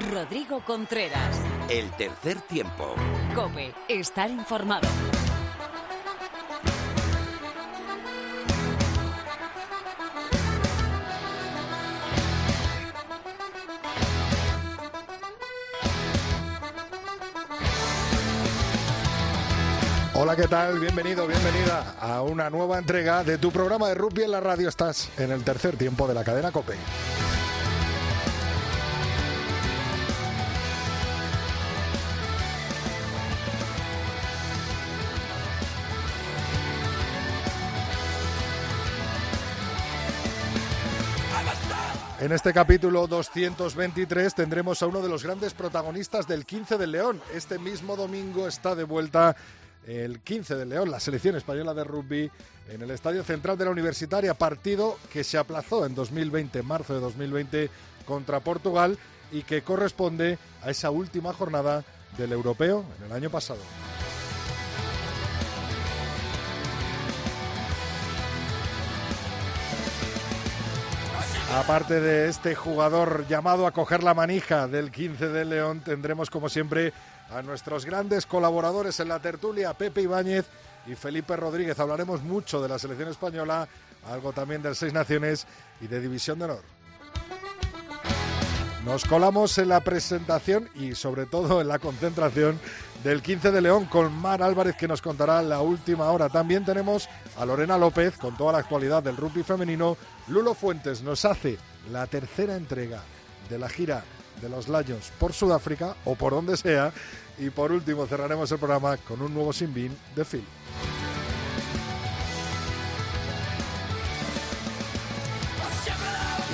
Rodrigo Contreras. El tercer tiempo. Cope, estar informado. Hola, ¿qué tal? Bienvenido, bienvenida a una nueva entrega de tu programa de rugby en la radio. Estás en el tercer tiempo de la cadena Cope. En este capítulo 223 tendremos a uno de los grandes protagonistas del 15 del León. Este mismo domingo está de vuelta el 15 del León, la selección española de rugby, en el Estadio Central de la Universitaria, partido que se aplazó en 2020, marzo de 2020, contra Portugal y que corresponde a esa última jornada del europeo en el año pasado. Aparte de este jugador llamado a coger la manija del 15 de León, tendremos como siempre a nuestros grandes colaboradores en la tertulia, Pepe Ibáñez y Felipe Rodríguez. Hablaremos mucho de la selección española, algo también del Seis Naciones y de División de Honor. Nos colamos en la presentación y sobre todo en la concentración del 15 de León con Mar Álvarez que nos contará la última hora. También tenemos a Lorena López con toda la actualidad del rugby femenino. Lulo Fuentes nos hace la tercera entrega de la gira de los Lions por Sudáfrica o por donde sea. Y por último cerraremos el programa con un nuevo Sinbin de Phil.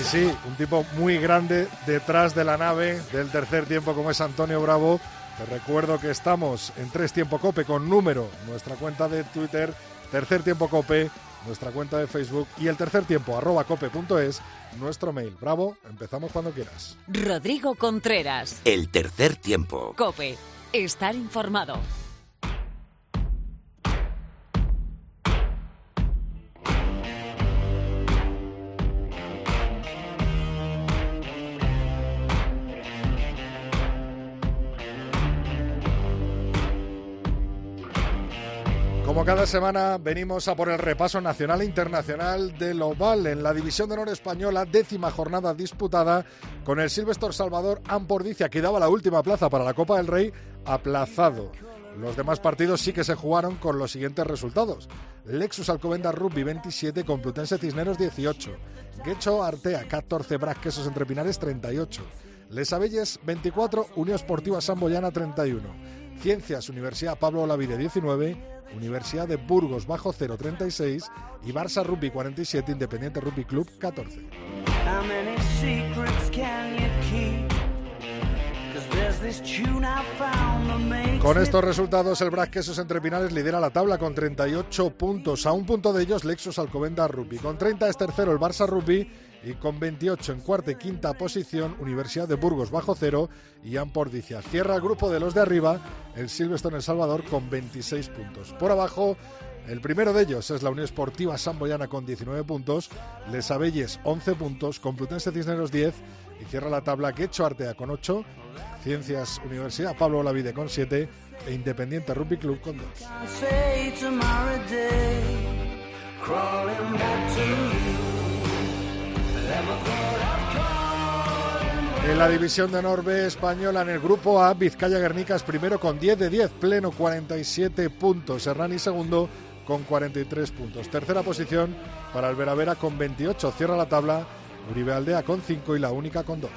Y sí, un tipo muy grande detrás de la nave del tercer tiempo como es Antonio Bravo. Te recuerdo que estamos en Tres Tiempo Cope con número, nuestra cuenta de Twitter, Tercer Tiempo Cope, nuestra cuenta de Facebook y el tercer tiempo arroba cope.es, nuestro mail. Bravo, empezamos cuando quieras. Rodrigo Contreras. El tercer tiempo. Cope, estar informado. Cada semana venimos a por el repaso nacional e internacional del Oval en la División de Honor Española, décima jornada disputada con el Silvestre Salvador Ampordicia, que daba la última plaza para la Copa del Rey, aplazado. Los demás partidos sí que se jugaron con los siguientes resultados. Lexus Alcobendas Rugby 27, Complutense Cisneros 18, Guecho Artea 14, Bras Quesos Entre Pinares 38, Les Abelles 24, Unión Esportiva Samboyana 31, Ciencias Universidad Pablo Olavide 19, Universidad de Burgos bajo 036 y Barça Rugby 47, Independiente Rugby Club 14. Con estos resultados, el Quesos Entre Pinales lidera la tabla con 38 puntos. A un punto de ellos, Lexus Alcobendas Rugby. Con 30 es tercero el Barça Rugby y con 28 en cuarta y quinta posición, Universidad de Burgos bajo cero y Ampordicia. Cierra el grupo de los de arriba, el Silverstone El Salvador con 26 puntos. Por abajo, el primero de ellos es la Unión Esportiva Samboyana con 19 puntos, Les Abelles 11 puntos, Complutense Cisneros 10 y cierra la tabla Quecho Artea con 8, Ciencias Universidad Pablo Olavide con 7 e Independiente Rugby Club con 2. En la división de Norbe española, en el grupo A, Vizcaya Guernicas primero con 10 de 10, pleno 47 puntos. Hernani segundo con 43 puntos. Tercera posición para el Veravera con 28. Cierra la tabla Uribe Aldea con 5 y la única con 2.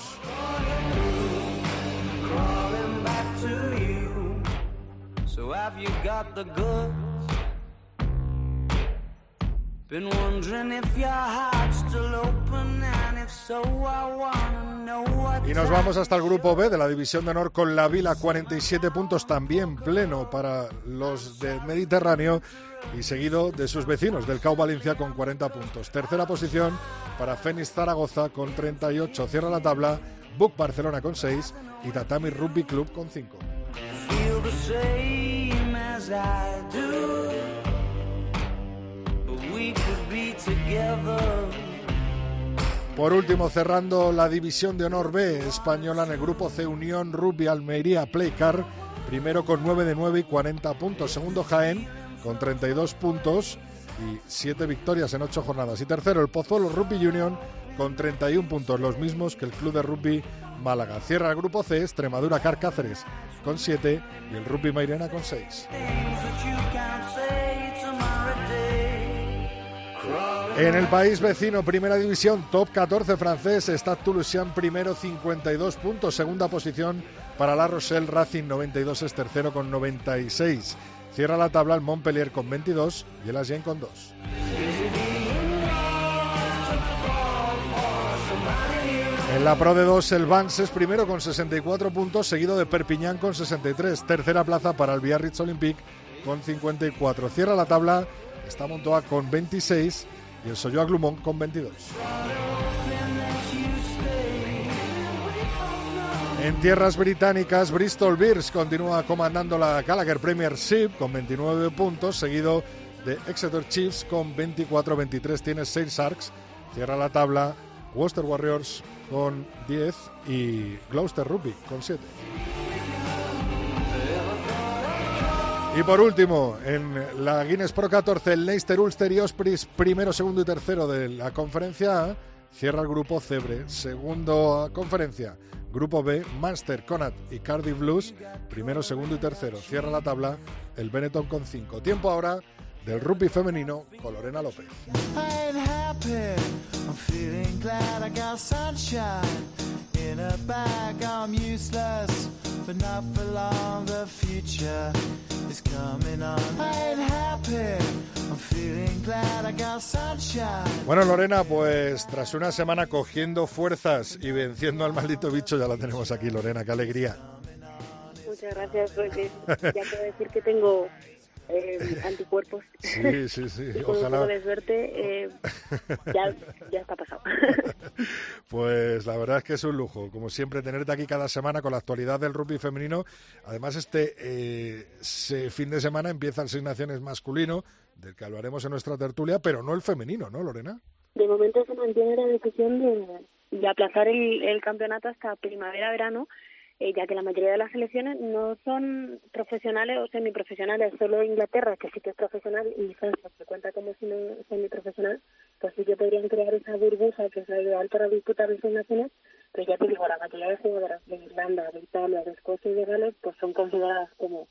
Y nos vamos hasta el grupo B de la División de Honor con la Vila, 47 puntos también pleno para los del Mediterráneo y seguido de sus vecinos del CAU Valencia con 40 puntos. Tercera posición para Fénix Zaragoza con 38. Cierra la tabla Buc Barcelona con 6 y Tatami Rugby Club con 5. Por último, cerrando la división de honor B española en el grupo C Unión Rugby Almería Playcar, primero con 9 de 9 y 40 puntos, segundo Jaén con 32 puntos y 7 victorias en 8 jornadas y tercero el Pozuelo Rugby Union con 31 puntos, los mismos que el Club de Rugby Málaga. Cierra el grupo C Extremadura Car Cáceres con 7 y el Rugby Mairena con 6. En el país vecino, primera división, top 14 francés, está Toulousain primero, 52 puntos. Segunda posición para La Rochelle, Racing 92 es tercero con 96. Cierra la tabla el Montpellier con 22 y el Agen con 2. En la Pro de 2, el Vans es primero con 64 puntos, seguido de Perpiñán con 63. Tercera plaza para el Biarritz Olympique con 54. Cierra la tabla, está Montoa con 26 y el Soyo Glumont con 22. En tierras británicas, Bristol Bears continúa comandando la Gallagher Premiership con 29 puntos, seguido de Exeter Chiefs con 24-23. Tiene Saint Sharks, cierra la tabla Worcester Warriors con 10 y Gloucester Rugby con 7. Y por último, en la Guinness Pro 14, el Leicester Ulster y Ospreys, primero, segundo y tercero de la conferencia A, cierra el grupo Cebre. Segundo conferencia, grupo B, Manchester, Connacht y Cardiff Blues, primero, segundo y tercero. Cierra la tabla el Benetton con cinco. Tiempo ahora del rugby femenino con Lorena López. Bueno, Lorena, pues tras una semana cogiendo fuerzas y venciendo al maldito bicho, ya la tenemos aquí, Lorena, qué alegría. Muchas gracias, porque ya puedo decir que tengo eh, anticuerpos. Sí, sí, sí. con un poco de suerte, eh, ya, ya está pasado. pues la verdad es que es un lujo, como siempre, tenerte aquí cada semana con la actualidad del rugby femenino. Además, este eh, fin de semana empieza el Seis Naciones masculino, del que hablaremos en nuestra tertulia, pero no el femenino, ¿no, Lorena? De momento se mantiene la decisión de, de aplazar el, el campeonato hasta primavera-verano eh, ya que la mayoría de las selecciones no son profesionales o semiprofesionales, solo Inglaterra, que sí que es profesional, y Francia, que cuenta como semiprofesional, pues sí que podrían crear esa burbuja que es la ideal para disputar las naciones, pero ya te digo, la mayoría de jugadoras de Irlanda, de Italia, de Escocia y de Gales, pues son consideradas como,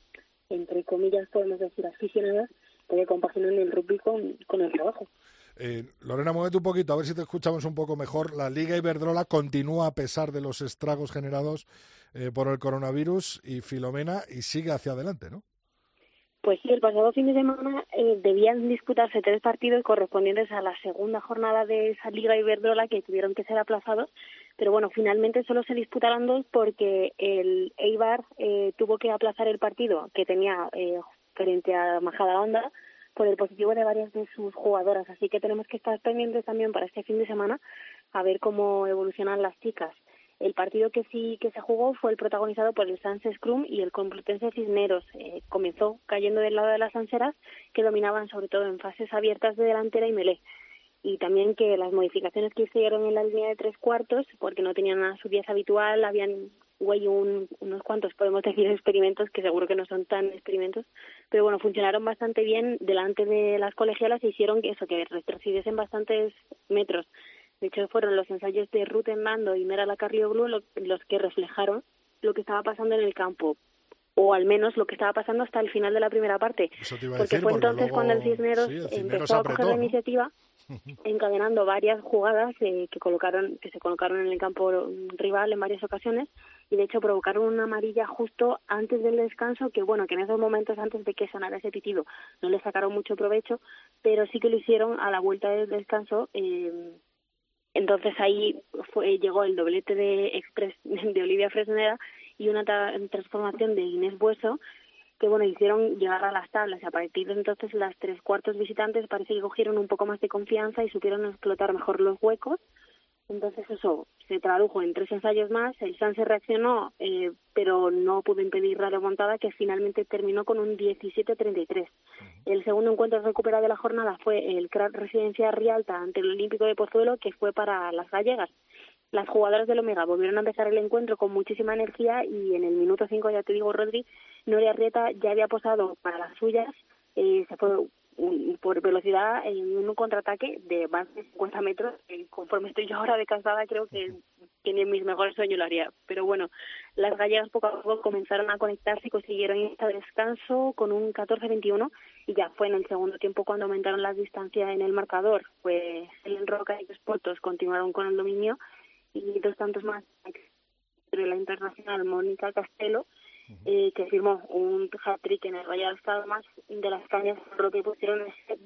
entre comillas, podemos decir, aficionadas, que compaginan el rugby con, con el trabajo. Eh, Lorena, muévete un poquito, a ver si te escuchamos un poco mejor. La Liga Iberdrola continúa a pesar de los estragos generados eh, por el coronavirus y Filomena y sigue hacia adelante, ¿no? Pues sí, el pasado fin de semana eh, debían disputarse tres partidos correspondientes a la segunda jornada de esa Liga Iberdrola que tuvieron que ser aplazados, pero bueno, finalmente solo se disputaron dos porque el Eibar eh, tuvo que aplazar el partido que tenía eh, frente a Majada Onda por el positivo de varias de sus jugadoras. Así que tenemos que estar pendientes también para este fin de semana a ver cómo evolucionan las chicas. El partido que sí que se jugó fue el protagonizado por el Sans Scrum y el Complutense Cisneros. Eh, comenzó cayendo del lado de las anseras, que dominaban sobre todo en fases abiertas de delantera y melé. Y también que las modificaciones que hicieron en la línea de tres cuartos, porque no tenían a su 10 habitual, habían güey, un, unos cuantos, podemos decir, experimentos, que seguro que no son tan experimentos, pero bueno, funcionaron bastante bien delante de las colegialas e hicieron que eso, que retrocediesen bastantes metros. De hecho, fueron los ensayos de Ruth en Mando y Mera Lacarrioglu los que reflejaron lo que estaba pasando en el campo o al menos lo que estaba pasando hasta el final de la primera parte. porque fue entonces cuando el Cisneros, empezó a coger la iniciativa, encadenando varias jugadas eh, que colocaron, que se colocaron en el campo rival en varias ocasiones y de hecho provocaron una amarilla justo antes del descanso, que bueno, que en esos momentos antes de que sonara ese pitido no le sacaron mucho provecho, pero sí que lo hicieron a la vuelta del descanso. Eh, entonces ahí fue, llegó el doblete de Express de Olivia Fresneda y una transformación de Inés Bueso que bueno hicieron llegar a las tablas y a partir de entonces las tres cuartos visitantes parece que cogieron un poco más de confianza y supieron explotar mejor los huecos Entonces eso se tradujo en tres ensayos más, el se reaccionó, eh, pero no pudo impedir la remontada que finalmente terminó con un 17-33. El segundo encuentro recuperado de la jornada fue el CRAT Residencia Rialta ante el Olímpico de Pozuelo, que fue para las gallegas. Las jugadoras del Omega volvieron a empezar el encuentro con muchísima energía y en el minuto 5, ya te digo, Rodri, Noria Rieta ya había posado para las suyas, eh, se fue por velocidad en un contraataque de más de 50 metros. conforme estoy yo ahora de casada, creo que, que ni mis mejores sueños lo haría. Pero bueno, las gallegas poco a poco comenzaron a conectarse y consiguieron este descanso con un 14-21 y ya fue en el segundo tiempo cuando aumentaron las distancias en el marcador. Pues Helen Roca y los Portos continuaron con el dominio y dos tantos más de la internacional Mónica Castelo eh, que firmó un hat-trick en el Estado más de las cañas lo que pusieron el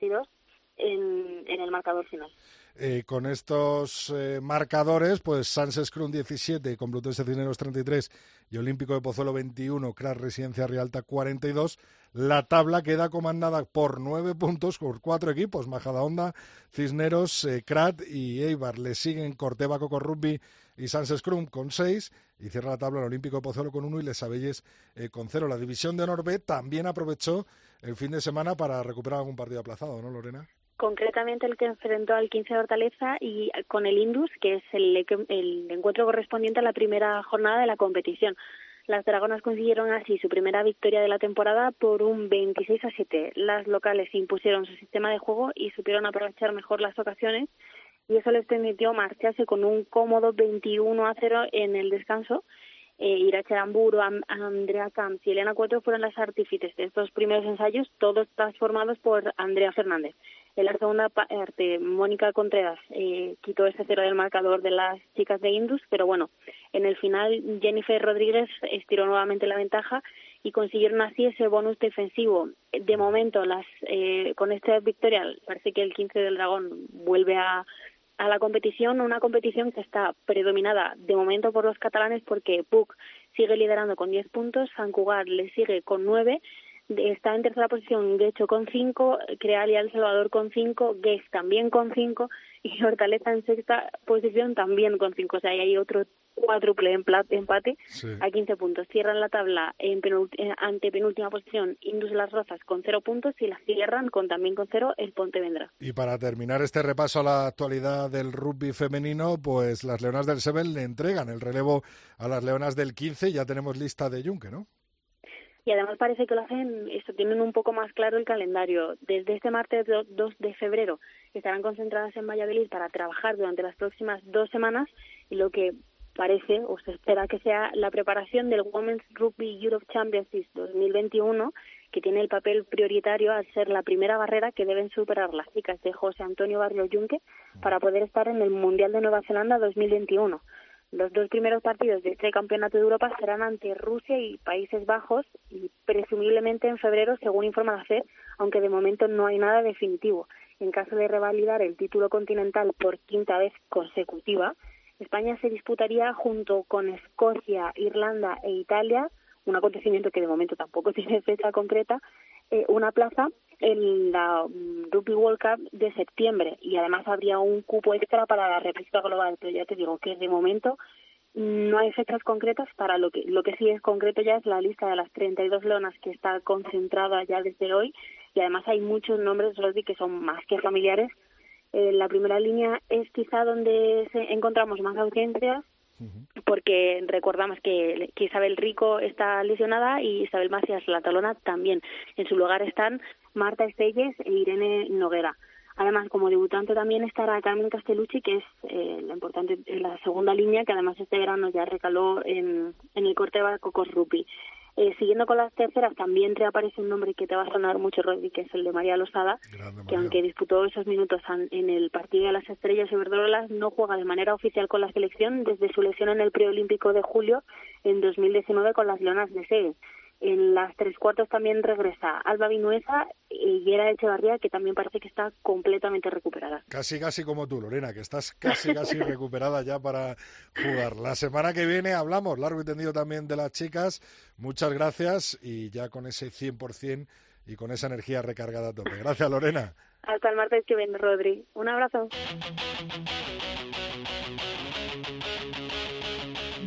22 en, en el marcador final. Eh, con estos eh, marcadores, pues Sanses Crun 17, Complutense Cineros 33 y Olímpico de Pozuelo 21, Crash Residencia Rialta 42. La tabla queda comandada por nueve puntos por cuatro equipos, Majadahonda, Cisneros, eh, y Eibar. Le siguen Corteva, Coco Rugby y Sanses Crum con seis y cierra la tabla el Olímpico de Pozuelo con uno y Les Abelles con cero. La división de honor B también aprovechó el fin de semana para recuperar algún partido aplazado, ¿no, Lorena? Concretamente el que enfrentó al 15 de Hortaleza y con el Indus, que es el, el encuentro correspondiente a la primera jornada de la competición. Las Dragonas consiguieron así su primera victoria de la temporada por un 26 a 7. Las locales impusieron su sistema de juego y supieron aprovechar mejor las ocasiones y eso les permitió marcharse con un cómodo 21 a 0 en el descanso eh, Irache Aramburu, Andrea Camps y Elena Cuatro fueron las artífices de estos primeros ensayos, todos transformados por Andrea Fernández. En la segunda parte, Mónica Contreras eh, quitó ese cero del marcador de las chicas de Indus, pero bueno, en el final Jennifer Rodríguez estiró nuevamente la ventaja y consiguieron así ese bonus defensivo. De momento, las eh, con esta victoria, parece que el 15 del Dragón vuelve a a la competición, una competición que está predominada de momento por los catalanes porque Puc sigue liderando con 10 puntos, San Cugat le sigue con 9, está en tercera posición Guecho con 5, Creal y El Salvador con 5, Gues también con 5 y Hortaleza en sexta posición también con 5, o sea, hay otro cuádruple empate a 15 puntos. Cierran la tabla en ante penúltima posición Indus Las Rozas con 0 puntos y la cierran con también con 0 el Pontevedra. Y para terminar este repaso a la actualidad del rugby femenino, pues las Leonas del Sebel le entregan el relevo a las Leonas del 15. Ya tenemos lista de Junque, ¿no? Y además parece que lo hacen, tienen un poco más claro el calendario. Desde este martes 2 de febrero estarán concentradas en Valladolid para trabajar durante las próximas dos semanas y lo que parece o se espera que sea la preparación del Women's Rugby Europe Championship 2021 que tiene el papel prioritario al ser la primera barrera que deben superar las chicas de José Antonio Barrio Yunque para poder estar en el Mundial de Nueva Zelanda 2021. Los dos primeros partidos de este campeonato de Europa serán ante Rusia y Países Bajos y presumiblemente en febrero, según informa la FED, aunque de momento no hay nada definitivo. En caso de revalidar el título continental por quinta vez consecutiva, España se disputaría junto con Escocia, Irlanda e Italia, un acontecimiento que de momento tampoco tiene fecha concreta, eh, una plaza en la mm, Rugby World Cup de septiembre. Y además habría un cupo extra para la repesca global, pero ya te digo que de momento no hay fechas concretas para lo que lo que sí es concreto ya es la lista de las 32 leonas que está concentrada ya desde hoy. Y además hay muchos nombres Rosy que son más que familiares. Eh, la primera línea es quizá donde encontramos más audiencias porque recordamos que, Isabel Rico está lesionada y Isabel Macías La Talona también. En su lugar están Marta Estelles e Irene Noguera. Además, como debutante también estará Carmen Castellucci, que es eh, la importante, la segunda línea, que además este verano ya recaló en, en el corte de Cocos Rupi. Eh, siguiendo con las terceras, también reaparece un nombre que te va a sonar mucho, Rodri, que es el de María Losada, que aunque disputó esos minutos en el partido de las Estrellas y Verdolas, no juega de manera oficial con la selección desde su lesión en el preolímpico de julio en 2019 con las Leonas de Sede. En las tres cuartos también regresa Alba Vinuesa y Yera Echevarría, que también parece que está completamente recuperada. Casi, casi como tú, Lorena, que estás casi, casi recuperada ya para jugar. La semana que viene hablamos largo y tendido también de las chicas. Muchas gracias y ya con ese 100% y con esa energía recargada a tope. Gracias, Lorena. Hasta el martes que viene, Rodri. Un abrazo.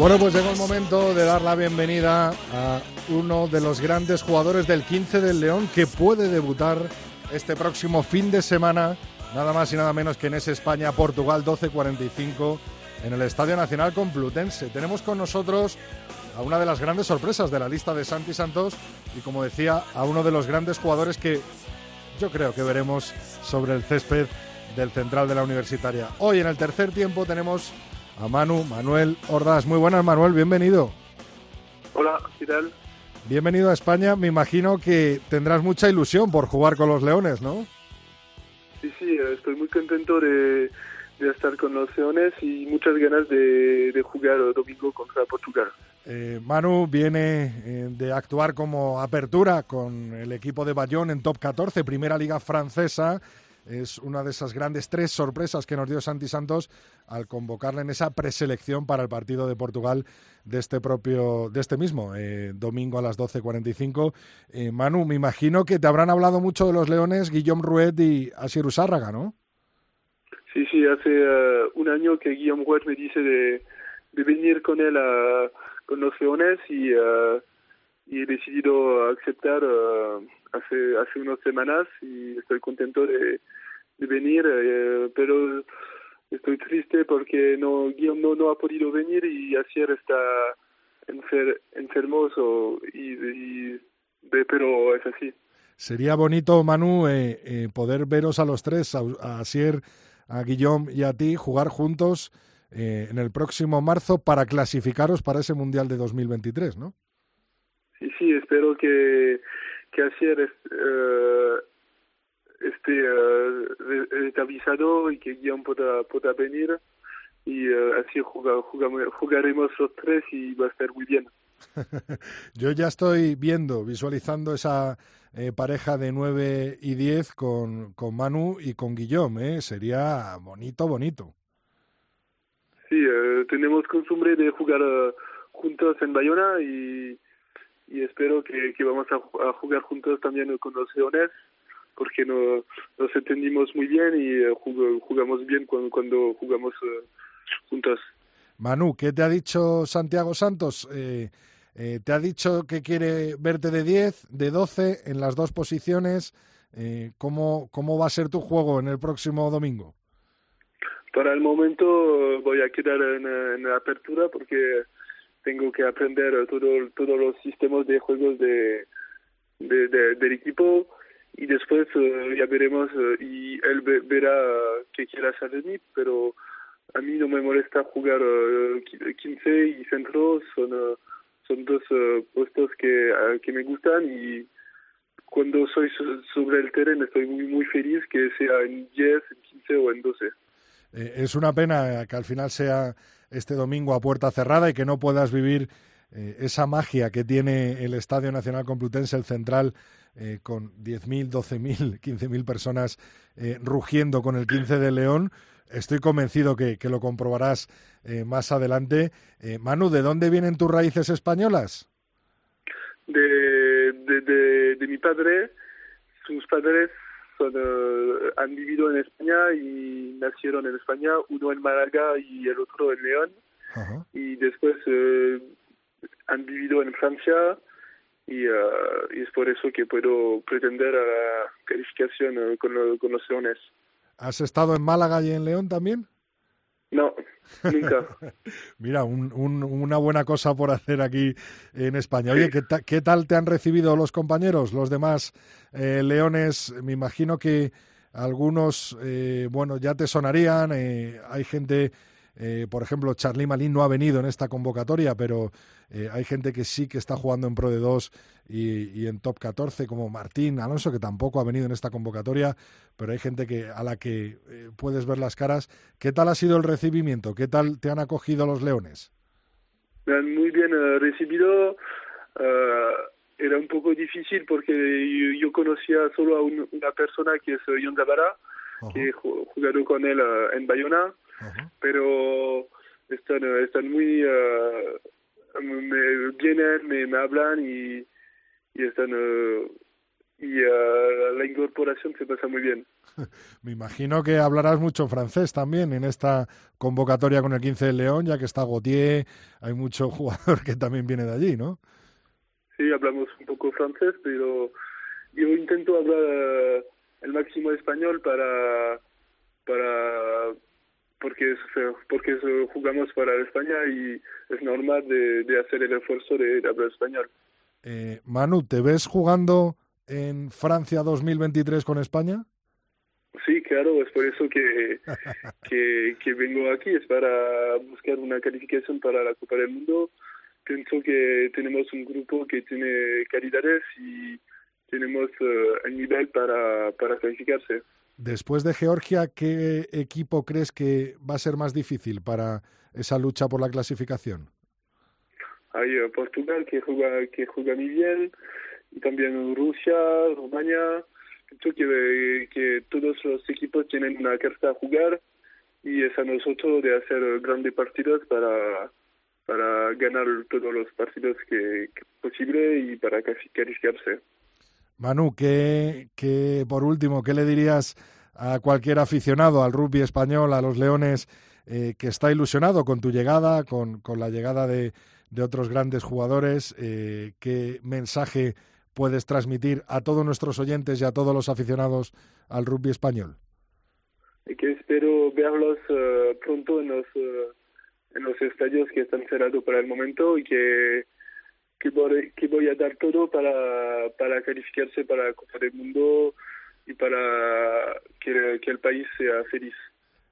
Bueno, pues llegó el momento de dar la bienvenida a uno de los grandes jugadores del 15 del León que puede debutar este próximo fin de semana, nada más y nada menos que en ese España-Portugal 12-45 en el Estadio Nacional Complutense. Tenemos con nosotros a una de las grandes sorpresas de la lista de Santi Santos y, como decía, a uno de los grandes jugadores que yo creo que veremos sobre el césped del central de la universitaria. Hoy en el tercer tiempo tenemos a Manu, Manuel Ordaz. Muy buenas, Manuel, bienvenido. Hola, ¿qué tal? Bienvenido a España. Me imagino que tendrás mucha ilusión por jugar con los Leones, ¿no? Sí, sí, estoy muy contento de, de estar con los Leones y muchas ganas de, de jugar el domingo contra Portugal. Eh, Manu viene eh, de actuar como apertura con el equipo de Bayonne en Top 14, primera liga francesa. Es una de esas grandes tres sorpresas que nos dio Santi Santos al convocarle en esa preselección para el partido de Portugal de este propio, de este mismo eh, domingo a las 12.45. Eh, Manu, me imagino que te habrán hablado mucho de los Leones, Guillaume Rouet y Asier Usárraga, ¿no? Sí, sí, hace eh, un año que Guillaume Rouet me dice de, venir con él a, con los Leones y, eh, he decidido aceptar hace, hace unas semanas y estoy contento de, de venir, eh, pero estoy triste porque no Guillaume no, no ha podido venir y Asier está enfer, enfermo so, y, y de, pero es así. Sería bonito, Manu, eh, eh, poder veros a los tres, a, a Asier, a Guillaume y a ti, jugar juntos eh, en el próximo marzo para clasificaros para ese Mundial de 2023, ¿no? Sí, sí, espero que, que est, eh, esté eh, estabilizado y que Guillaume pueda, pueda venir y eh, así jugaremos los tres y va a estar muy bien. Yo ya estoy viendo, visualizando esa eh, pareja de 9 y 10 con, con Manu y con Guillaume, ¿eh? Sería bonito, bonito. Sí, eh, tenemos costumbre de jugar juntos en Bayona y, y espero que, que vamos a, ju- a jugar juntos también con los Leones porque no, nos entendimos muy bien y eh, jug- jugamos bien cuando, cuando jugamos eh, juntos. Manu, ¿qué te ha dicho Santiago Santos? Eh, eh, ¿Te ha dicho que quiere verte de 10, de 12 en las dos posiciones? Eh, ¿cómo, ¿Cómo va a ser tu juego en el próximo domingo? Para el momento voy a quedar en, en la apertura porque tengo que aprender eh, todo, todos los sistemas de juegos de, de- de- del equipo y después eh, ya veremos eh, y él ve- verá eh, qué quiere hacer de mí, pero a mí no me molesta jugar eh, qui- 15 y centro, son, eh, son dos eh, puestos que, eh, que me gustan y cuando soy so- sobre el terreno estoy muy, muy feliz que sea en 10, en 15 o en 12. Eh, es una pena que al final sea este domingo a puerta cerrada y que no puedas vivir eh, esa magia que tiene el Estadio Nacional Complutense, el central, eh, con 10.000, 12.000, 15.000 personas eh, rugiendo con el 15 de León. Estoy convencido que, que lo comprobarás eh, más adelante. Manu, ¿de dónde vienen tus raíces españolas? de, de, de mi padre. Sus padres son, eh, han vivido en España y nacieron en España, uno en Málaga y el otro en León. Y después eh, han vivido en Francia y, eh, y es por eso que puedo pretender a la calificación con, lo- con los leones. ¿Has estado en Málaga y en León también? No, nunca. Mira, un- un- una buena cosa por hacer aquí en España. Oye, ¿qué, qué tal te han recibido los compañeros, los demás eh, leones? Me imagino que algunos, eh, bueno, ya te sonarían. eh, hay gente, eh, por ejemplo, Charly Malín no ha venido en esta convocatoria, pero eh, hay gente que sí que está jugando en Pro de 2 y, y en Top 14, como Martín Alonso, que tampoco ha venido en esta convocatoria, pero hay gente que a la que eh, puedes ver las caras. ¿Qué tal ha sido el recibimiento? ¿Qué tal te han acogido los leones? me han muy bien eh, recibido. Eh, era un poco difícil porque yo, conocía solo a una persona que es John Zavara, que he jugado con él en Bayona, pero están, están muy... me vienen, me, me hablan y, y están y uh, la incorporación se pasa muy bien. Me imagino que hablarás mucho francés también en esta convocatoria con el 15 de León, ya que está Gautier, hay mucho jugador que también viene de allí, ¿no? Sí, hablamos un poco francés, pero yo intento hablar uh, el máximo español para para porque porque jugamos para España y es normal de, de hacer el esfuerzo de, de hablar español. Eh, Manu, ¿te ves jugando en Francia 2023 con España? Sí, claro, es por eso que, que, vengo aquí, es para buscar una calificación para la Copa del Mundo. Pienso que tenemos un grupo que tiene calidades y tenemos eh, el nivel para, para calificarse. Después de Georgia, ¿qué equipo crees que va a ser más difícil para esa lucha por la clasificación? Hay eh, Portugal que juega, que juega muy bien, y también Rusia, Rumania. Creo que, que todos los equipos tienen una carta a jugar y es a nosotros de hacer grandes partidos para, para ganar todos los partidos que, que posible y para calificarse. Manu, ¿qué, qué, por último, ¿qué le dirías a cualquier aficionado al rugby español, a los Leones, eh, que está ilusionado con tu llegada, con, con la llegada de, de otros grandes jugadores? Eh, ¿Qué mensaje puedes transmitir a todos nuestros oyentes y a todos los aficionados al rugby español? Que espero verlos eh, pronto en los, en los estadios que están cerrados para el momento y que, que, voy, a dar todo para, para calificarse para la Copa del Mundo y para que, que el país sea feliz.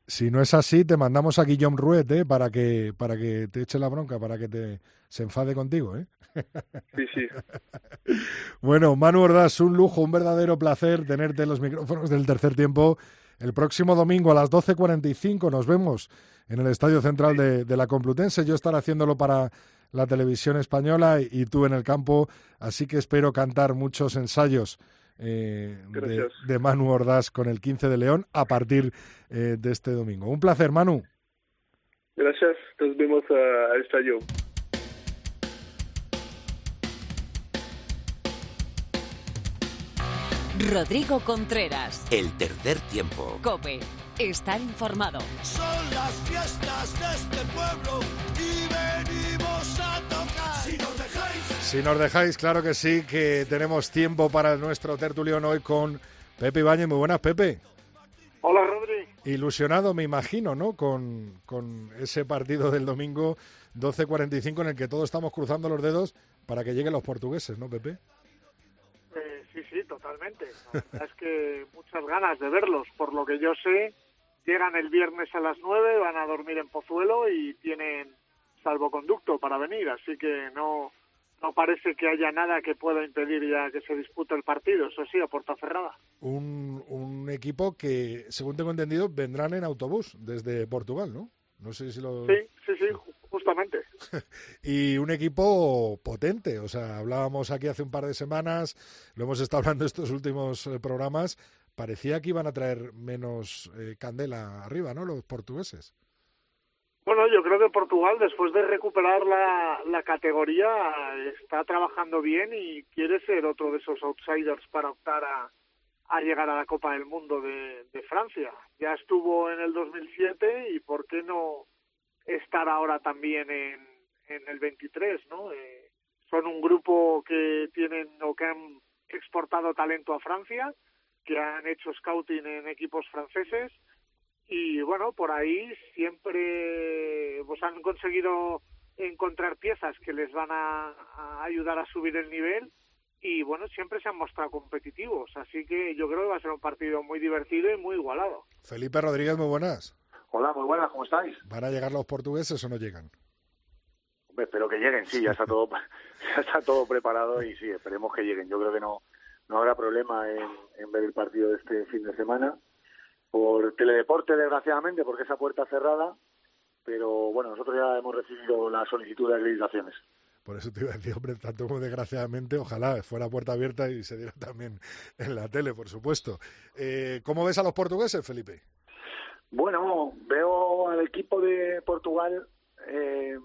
Si no es así, te mandamos a Guillaume Ruet ¿eh? para que para que te eche la bronca, para que te se enfade contigo, ¿eh? Sí, sí. bueno, Manu Ordaz, un lujo, un verdadero placer tenerte en los micrófonos del tercer tiempo. El próximo domingo a las 12.45 nos vemos en el Estadio Central de, la Complutense. Yo estaré haciéndolo para la televisión española y tú en el campo, así que espero cantar muchos ensayos eh, de, Manu Ordaz con el 15 de León a partir eh, de este domingo. Un placer, Manu. Gracias, nos vemos al estadio. Rodrigo Contreras. El tercer tiempo. Cope. Estar informado. Son las fiestas de este pueblo y venimos a tocar. Si nos dejáis. Si nos dejáis, claro que sí, que tenemos tiempo para nuestro tertulión hoy con Pepe Ibañez. Muy buenas, Pepe. Hola, Rodri. Ilusionado, me imagino, ¿no? Con, con ese partido del domingo 12.45 en el que todos estamos cruzando los dedos para que lleguen los portugueses, ¿no, Pepe? Eh, sí, sí, totalmente. es que muchas ganas de verlos. Por lo que yo sé, llegan el viernes a las 9, van a dormir en Pozuelo y tienen salvoconducto para venir. Así que no, no parece que haya nada que pueda impedir ya que se dispute el partido, eso sí, a puerta cerrada. Un, un equipo que, según tengo entendido, vendrán en autobús desde Portugal, ¿no? No sé si lo... Sí, sí, sí, justamente. y un equipo potente, o sea, hablábamos aquí hace un par de semanas, lo hemos estado hablando estos últimos eh, programas, parecía que iban a traer menos eh, candela arriba, ¿no? Los portugueses. Bueno, yo creo que Portugal, después de recuperar la, categoría, está trabajando bien y quiere ser otro de esos outsiders para optar a, a llegar a la Copa del Mundo de, de, Francia. Ya estuvo en el 2007 y ¿por qué no estar ahora también en, en el 23? ¿no? Eh, son un grupo que tienen o que han exportado talento a Francia, que han hecho scouting en equipos franceses y bueno, por ahí siempre pues han conseguido encontrar piezas que les van a, ayudar a subir el nivel y bueno, siempre se han mostrado competitivos, así que yo creo que va a ser un partido muy divertido y muy igualado. Felipe Rodríguez, muy buenas. Hola, muy buenas, ¿cómo estáis? ¿Van a llegar los portugueses o no llegan? Hombre, espero que lleguen, sí, ya está todo ya está todo preparado y sí, esperemos que lleguen. Yo creo que no no habrá problema en, en ver el partido de este fin de semana por teledeporte, desgraciadamente, porque esa puerta cerrada, pero bueno, nosotros ya hemos recibido la solicitud de acreditaciones. Por eso te iba a decir, hombre, tanto como desgraciadamente, ojalá fuera puerta abierta y se diera también en la tele, por supuesto. Eh, ¿Cómo ves a los portugueses, Felipe? Bueno, veo al equipo de Portugal eh,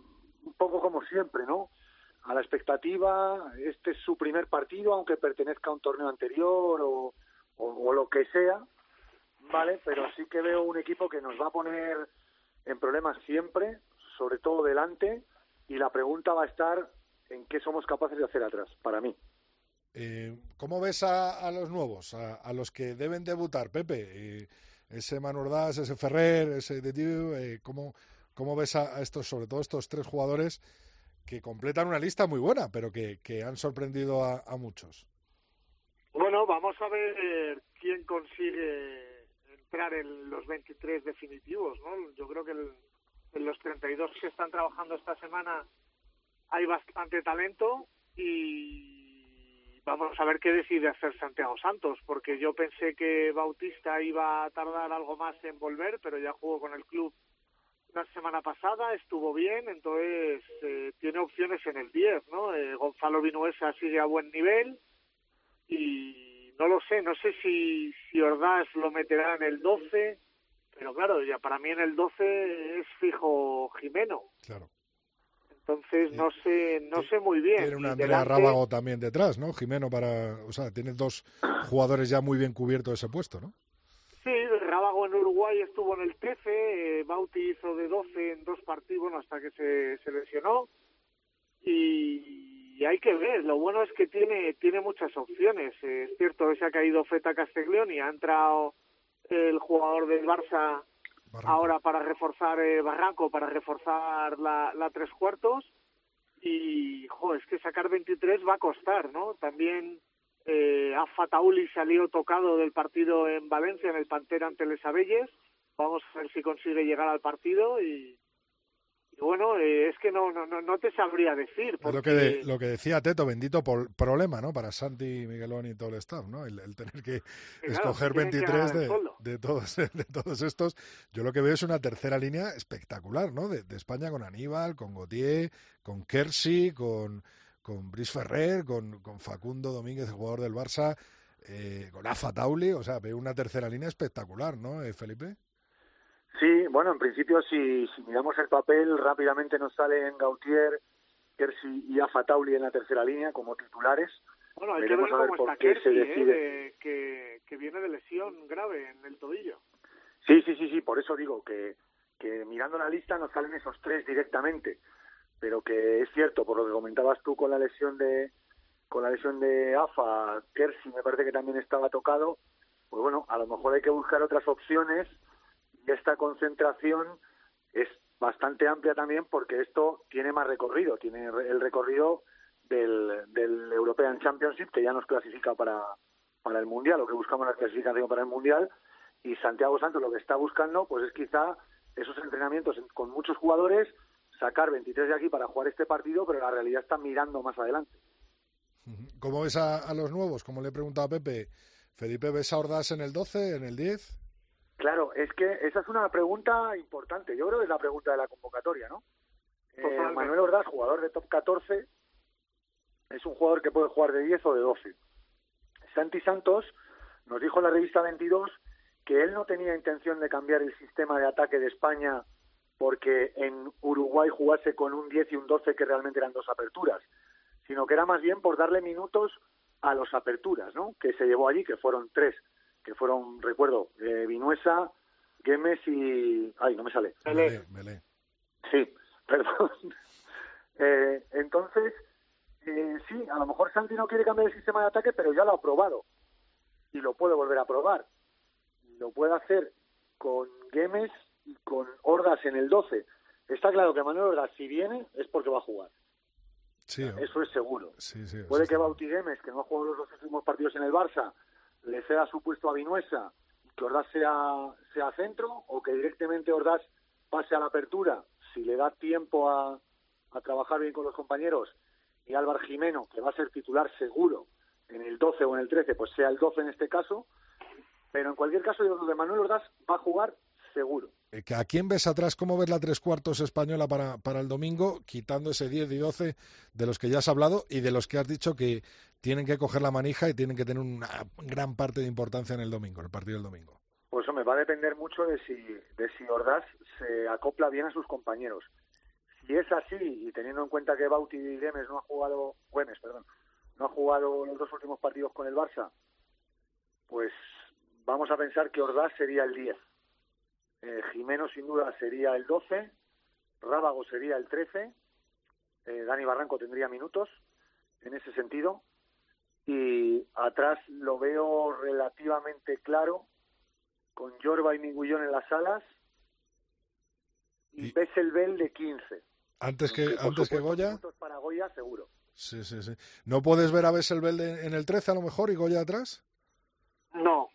un poco como siempre, ¿no? A la expectativa, este es su primer partido, aunque pertenezca a un torneo anterior o, o lo que sea, ¿vale? Pero sí que veo un equipo que nos va a poner en problemas siempre, sobre todo delante, y la pregunta va a estar en qué somos capaces de hacer atrás, para mí. Eh, ¿Cómo ves a, los nuevos, a, los que deben debutar, Pepe? Eh, ese Manordás, ese Ferrer, ese de eh, ¿cómo, ¿cómo, ves a, estos, sobre todo estos tres jugadores que completan una lista muy buena, pero que, que han sorprendido a, muchos? Bueno, vamos a ver quién consigue entrar en los 23 definitivos, ¿no? Yo creo que en los 32 que están trabajando esta semana hay bastante talento y vamos a ver qué decide hacer Santiago Santos, porque yo pensé que Bautista iba a tardar algo más en volver, pero ya jugó con el club la semana pasada, estuvo bien, entonces eh, tiene opciones en el 10, ¿no? Eh, Gonzalo Vinuesa sigue a buen nivel y no lo sé, no sé si, si Ordaz lo meterá en el 12, pero claro, ya para mí en el 12 es fijo Jimeno. Claro. Entonces no sé, no sé muy bien. Tiene una Andrea Rábago también detrás, ¿no? Jimeno para, o sea, tiene dos jugadores ya muy bien cubiertos ese puesto, ¿no? Sí, Rábago en Uruguay estuvo en el 13, eh, Bauti hizo de 12 en dos partidos, bueno, hasta que se, se lesionó. Y, hay que ver, lo bueno es que tiene, tiene muchas opciones. es cierto que se ha caído Feta Castiglioni, ha entrado el jugador del Barça ahora para reforzar eh, Barranco, para reforzar la, la tres cuartos. Y, jo, es que sacar 23 va a costar, ¿no? También eh, Afa Tauli salió tocado del partido en Valencia, en el Pantera ante Les Abelles. Vamos a ver si consigue llegar al partido y, bueno, eh, es que no, no, no te sabría decir. Lo, que lo que decía Teto, bendito por, problema, ¿no? Para Santi, Miguelón y todo el staff, ¿no? El, tener que escoger 23 de, de, todos, de todos estos. Yo lo que veo es una tercera línea espectacular, ¿no? De, España con Aníbal, con Gautier, con Kersi, con, con Brice Ferrer, con, con Facundo Domínguez, el jugador del Barça, eh, con Afa Tauli. O sea, veo una tercera línea espectacular, ¿no, eh, Felipe? Sí, bueno, en principio si, si miramos el papel, rápidamente nos salen Gautier, Kersi y Afatauli en la tercera línea como titulares. Bueno, hay que ver cómo está Kersi, ¿eh? que, que viene de lesión grave en el tobillo. Sí, sí, sí, sí, por eso digo que, que mirando la lista nos salen esos tres directamente, pero que es cierto, por lo que comentabas tú con la lesión de con la lesión de AFA, Kersi me parece que también estaba tocado, pues bueno, a lo mejor hay que buscar otras opciones esta concentración es bastante amplia también porque esto tiene más recorrido, tiene el recorrido del, European Championship que ya nos clasifica para, para el Mundial, lo que buscamos la clasificación para el Mundial, y Santiago Santos lo que está buscando pues es quizá esos entrenamientos con muchos jugadores, sacar 23 de aquí para jugar este partido, pero la realidad está mirando más adelante. ¿Cómo ves a, a los nuevos? Como le he preguntado a Pepe, Felipe, ¿ves a Ordaz en el 12, en el 10? Claro, es que esa es una pregunta importante. Yo creo que es la pregunta de la convocatoria, ¿no? Eh, Manuel Ordaz, jugador de top 14, es un jugador que puede jugar de 10 o de 12. Santi Santos nos dijo en la revista 22 que él no tenía intención de cambiar el sistema de ataque de España porque en Uruguay jugase con un 10 y un 12 que realmente eran dos aperturas, sino que era más bien por darle minutos a los aperturas, ¿no? Que se llevó allí, que fueron tres que fueron, recuerdo, eh, Vinuesa, Gemes y... Ay, no me sale. Sí, perdón. eh, entonces, eh, sí, a lo mejor Santi no quiere cambiar el sistema de ataque, pero ya lo ha probado. Y lo puede volver a probar. Lo puede hacer con Gemes y con Ordas en el 12. Está claro que Manuel Ordas, si viene, es porque va a jugar. Sí, Eso es seguro. Sí, sí, puede que Bauti Gemes, que no ha jugado los dos últimos partidos en el Barça, le ceda su puesto a Vinuesa que Ordaz sea, sea centro o que directamente Ordaz pase a la apertura si le da tiempo a, a trabajar bien con los compañeros y Álvaro Jimeno, que va a ser titular seguro en el 12 o en el 13, pues sea el 12 en este caso. Pero en cualquier caso, yo creo que Manuel Ordaz va a jugar seguro. Eh, ¿A quién ves atrás? ¿Cómo ves la tres cuartos española para, para el domingo, quitando ese 10 y 12 de los que ya has hablado y de los que has dicho que tienen que coger la manija y tienen que tener una gran parte de importancia en el domingo, en el partido del domingo? Pues eso me va a depender mucho de si, de si Ordaz se acopla bien a sus compañeros. Si es así, y teniendo en cuenta que Bauti y Gemes no ha jugado, Güemes, perdón, no ha jugado los dos últimos partidos con el Barça, pues vamos a pensar que Ordaz sería el 10. Eh, Jimeno sin duda sería el 12, Rábago sería el 13, eh, Dani Barranco tendría minutos en ese sentido y atrás lo veo relativamente claro con Jorba y Minguillón en las alas y, y... Bell de 15. Antes que, antes que Goya. Para Goya, seguro. Sí, sí, sí. ¿No puedes ver a Besselbel en el 13 a lo mejor y Goya atrás? No,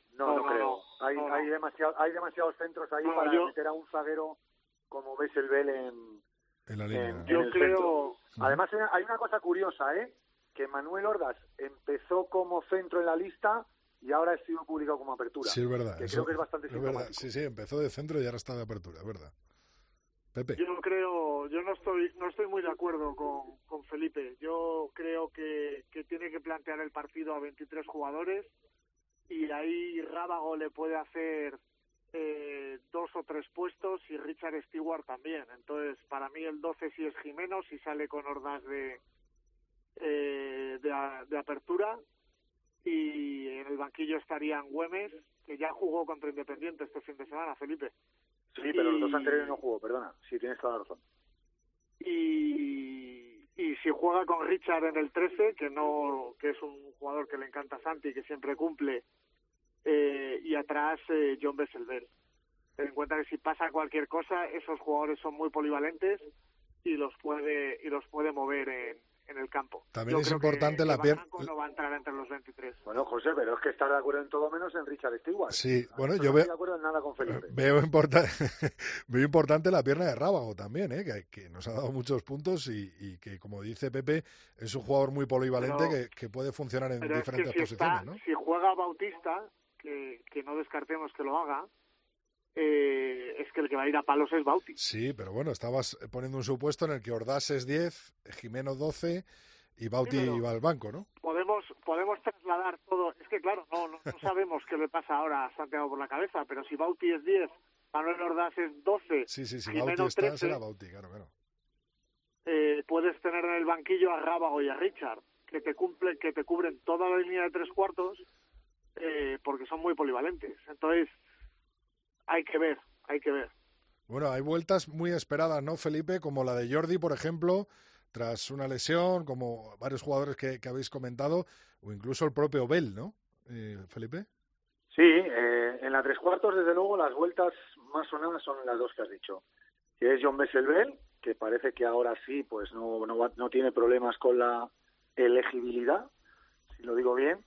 no, no, creo. hay, hay, demasiado, hay demasiados centros ahí para yo... meter a un zaguero como Besselbel en, en la línea. En, yo creo. Centro. Además, hay una cosa curiosa, ¿eh? Que Manuel Ordaz empezó como centro en la lista y ahora ha sido publicado como apertura. Sí, es verdad. Que eso, creo que es bastante es verdad. Sí, sí, empezó de centro y ahora está de apertura, es verdad. Pepe. Yo creo, yo no estoy, no estoy muy de acuerdo con, con Felipe. Yo creo que, que tiene que plantear el partido a 23 jugadores y ahí Rábago le puede hacer eh, dos o tres puestos y Richard Stewart también. Entonces, para mí el 12 sí es Jimeno, si sale con Ordaz de, eh, de, de, apertura y en el banquillo estarían Güemes, que ya jugó contra Independiente este fin de semana, Felipe. Sí, pero y... los dos anteriores no jugó, perdona, sí, tienes toda la razón. Y, y si juega con Richard en el 13, que no que es un jugador que le encanta a Santi, que siempre cumple, eh, y atrás eh, John Besselbel. Ten en cuenta que si pasa cualquier cosa, esos jugadores son muy polivalentes y los puede y los puede mover en, en el campo. También Yo es creo importante que, la pierna. no va a entrar entre los 23. Bueno, José, pero es que estar de acuerdo en todo menos en Richard Stewart. Sí, bueno, no yo veo. estoy de acuerdo en nada con Felipe. Veo, importa... veo importante la pierna de Rábago también, ¿eh? que, que nos ha dado muchos puntos y, y, que, como dice Pepe, es un jugador muy polivalente pero, que, que, puede funcionar en diferentes es que si posiciones. Está, ¿no? Si juega Bautista, que, que no descartemos que lo haga, eh, es que el que va a ir a palos es Bauti. Sí, pero bueno, estabas poniendo un supuesto en el que Ordaz es 10, Jimeno 12 y Bauti Sí, va al banco, ¿no? Podemos, podemos trasladar todo. Es que, claro, no, no, no sabemos qué le pasa ahora a Santiago por la cabeza, pero si Bauti es 10, Manuel Ordaz es 12, Sí, sí, Jimeno Bauti está, 13, será Bauti, claro, claro. eh, puedes tener en el banquillo a Rábago y a Richard, que te cumple, que te cubren toda la línea de tres cuartos, eh, porque son muy polivalentes. Entonces, hay que ver, hay que ver. Bueno, hay vueltas muy esperadas, ¿no, Felipe? Como la de Jordi, por ejemplo, tras una lesión, como varios jugadores que, que habéis comentado, o incluso el propio Bell, ¿no, eh, Felipe? Sí, eh, en la tres cuartos, desde luego, las vueltas más sonadas son las dos que has dicho. Que es John Besselbel, que parece que ahora sí, pues no, no, va, no tiene problemas con la elegibilidad, si lo digo bien.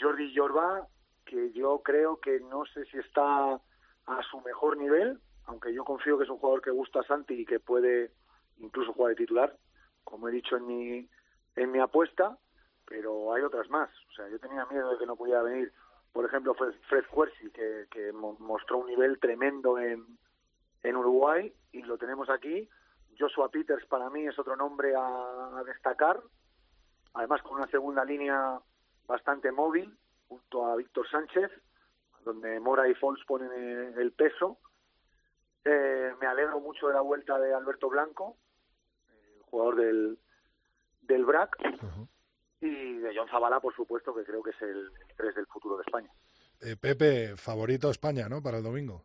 Jordi Jorba, que yo creo que no sé si está a su mejor nivel, aunque yo confío que es un jugador que gusta a Santi y que puede incluso jugar de titular, como he dicho en mi, en mi apuesta, pero hay otras más. O sea, yo tenía miedo de que no pudiera venir, por ejemplo, Fred, Fred Huersi, que, que mostró un nivel tremendo en, en Uruguay y lo tenemos aquí. Joshua Peters para mí es otro nombre a destacar, además con una segunda línea bastante móvil, junto a Víctor Sánchez, donde Mora y Fons ponen el peso. Eh, me alegro mucho de la vuelta de Alberto Blanco, el jugador del, del BRAC, uh -huh. y de John Zabala, por supuesto, que creo que es el 3 del futuro de España. Eh, Pepe, favorito España, ¿no? Para el domingo.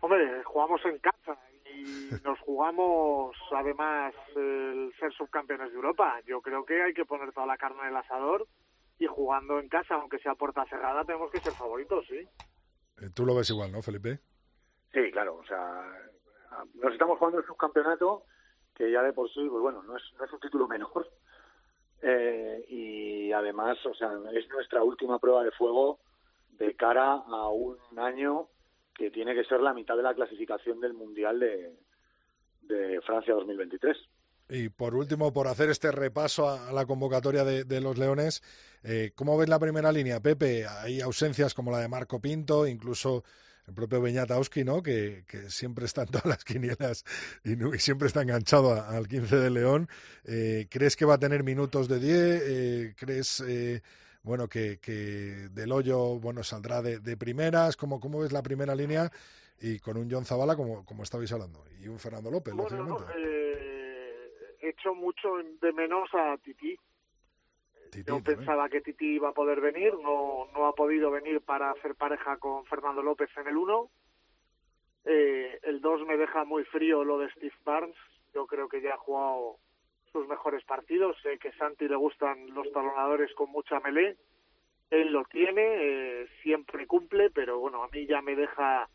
Hombre, jugamos en casa y nos jugamos además el ser subcampeones de Europa. Yo creo que hay que poner toda la carne en el asador y jugando en casa, aunque sea puerta cerrada, tenemos que ser favoritos, sí. Eh, Tú lo ves igual, ¿no, Felipe? Sí, claro, o sea, nos estamos jugando el subcampeonato que ya de por sí, pues bueno, no es, no es un título menor. Eh, y además, o sea, es nuestra última prueba de fuego de cara a un año que tiene que ser la mitad de la clasificación del Mundial de, de Francia 2023. Y por último, por hacer este repaso a la convocatoria de, de los Leones, eh, ¿cómo ves la primera línea, Pepe? Hay ausencias como la de Marco Pinto, incluso el propio Beñatowski, ¿no? Que, que, siempre está en todas las quinielas y, y siempre está enganchado al 15 de León. Eh, ¿Crees que va a tener minutos de 10? Eh, ¿Crees, eh, bueno, que, que, Del Hoyo, bueno, saldrá de, de primeras? ¿Cómo, ¿Cómo, ves la primera línea? Y con un John Zavala, como, como estabais hablando, y un Fernando López, bueno, lógicamente. Eh, he hecho mucho de menos a Titi. Titi Yo también. pensaba que Titi iba a poder venir, no, no ha podido venir para hacer pareja con Fernando López en el 1. Eh, el 2 me deja muy frío lo de Steve Barnes. Yo creo que ya ha jugado sus mejores partidos. Sé que Santi le gustan los talonadores con mucha melé. Él lo tiene, eh, siempre cumple, pero bueno, a mí ya me deja.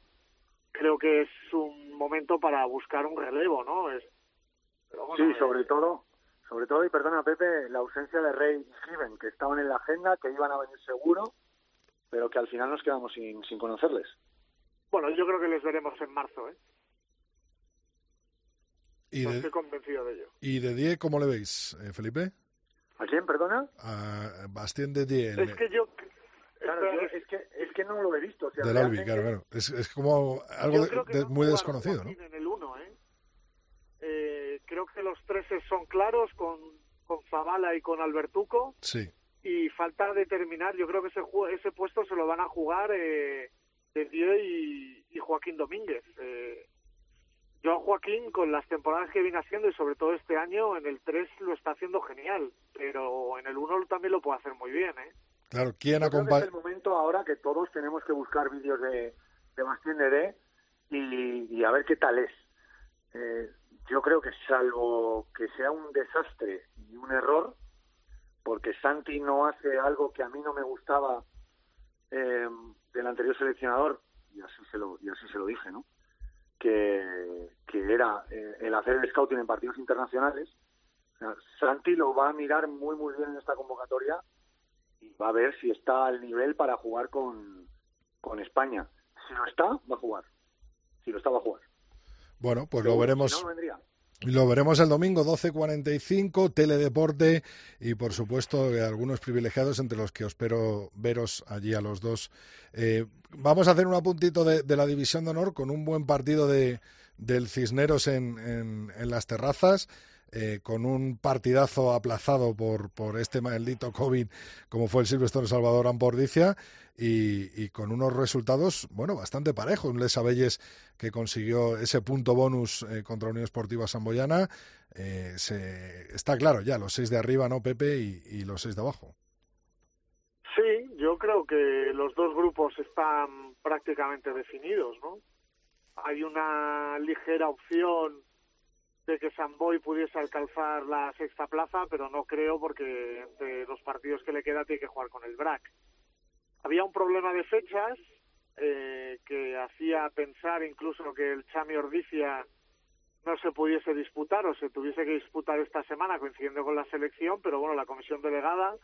Creo que es un momento para buscar un relevo, ¿no? Es, bueno, sí, sobre eh, todo, sobre todo, y perdona Pepe, la ausencia de Rey y Given, que estaban en la agenda, que iban a venir seguro, pero que al final nos quedamos sin, sin conocerles. Bueno, yo creo que les veremos en marzo, ¿eh? Y no de, estoy convencido de ello. ¿Y de Die cómo le veis, eh, Felipe? ¿A quién, perdona? A Bastien de Die. Es que yo... Claro, yo, es, que, es que no lo he visto. O sea, del Albi, claro, claro. Es, es como algo de, de, no muy desconocido, ¿no? En el 1, ¿eh? ¿eh? Creo que los tres son claros con, con Zavala y con Albertuco. Sí. Y falta determinar, yo creo que ese, ese puesto se lo van a jugar eh, y, y Joaquín Domínguez. Eh, yo a Joaquín, con las temporadas que viene haciendo y sobre todo este año, en el 3 lo está haciendo genial, pero en el 1 también lo puede hacer muy bien, ¿eh? Claro, ¿quién acompaña? Es el momento ahora que todos tenemos que buscar vídeos de, de Bastien Deré y, y a ver qué tal es. Eh, yo creo que salvo que sea un desastre y un error, porque Santi no hace algo que a mí no me gustaba eh, del anterior seleccionador, y así se lo, y así se lo dije, ¿no? Que, que era eh, el hacer el scouting en partidos internacionales. Santi lo va a mirar muy, muy bien en esta convocatoria y va a ver si está al nivel para jugar con, con España. Si no está, va a jugar. Si lo está, va a jugar. Bueno, pues lo veremos. Si no, vendría. Lo veremos el domingo 12.45, Teledeporte y por supuesto algunos privilegiados entre los que espero veros allí a los dos. Eh, vamos a hacer un apuntito de, de, la División de Honor con un buen partido de, del Cisneros en, en, en las terrazas. Eh, con un partidazo aplazado por, por este maldito COVID como fue el Silvestre Salvador Ampordicia y, y, con unos resultados, bueno, bastante parejos. Un Les Abelles que consiguió ese punto bonus eh, contra Unión Esportiva Samboyana. Eh, se, está claro ya, los seis de arriba, ¿no, Pepe? Y, y los seis de abajo. Sí, yo creo que los dos grupos están prácticamente definidos, ¿no? Hay una ligera opción de que Samboy pudiese alcanzar la sexta plaza, pero no creo porque entre los partidos que le queda tiene que jugar con el BRAC. Había un problema de fechas eh, que hacía pensar incluso que el Chami Ordicia no se pudiese disputar o se tuviese que disputar esta semana coincidiendo con la selección, pero bueno, la comisión delegada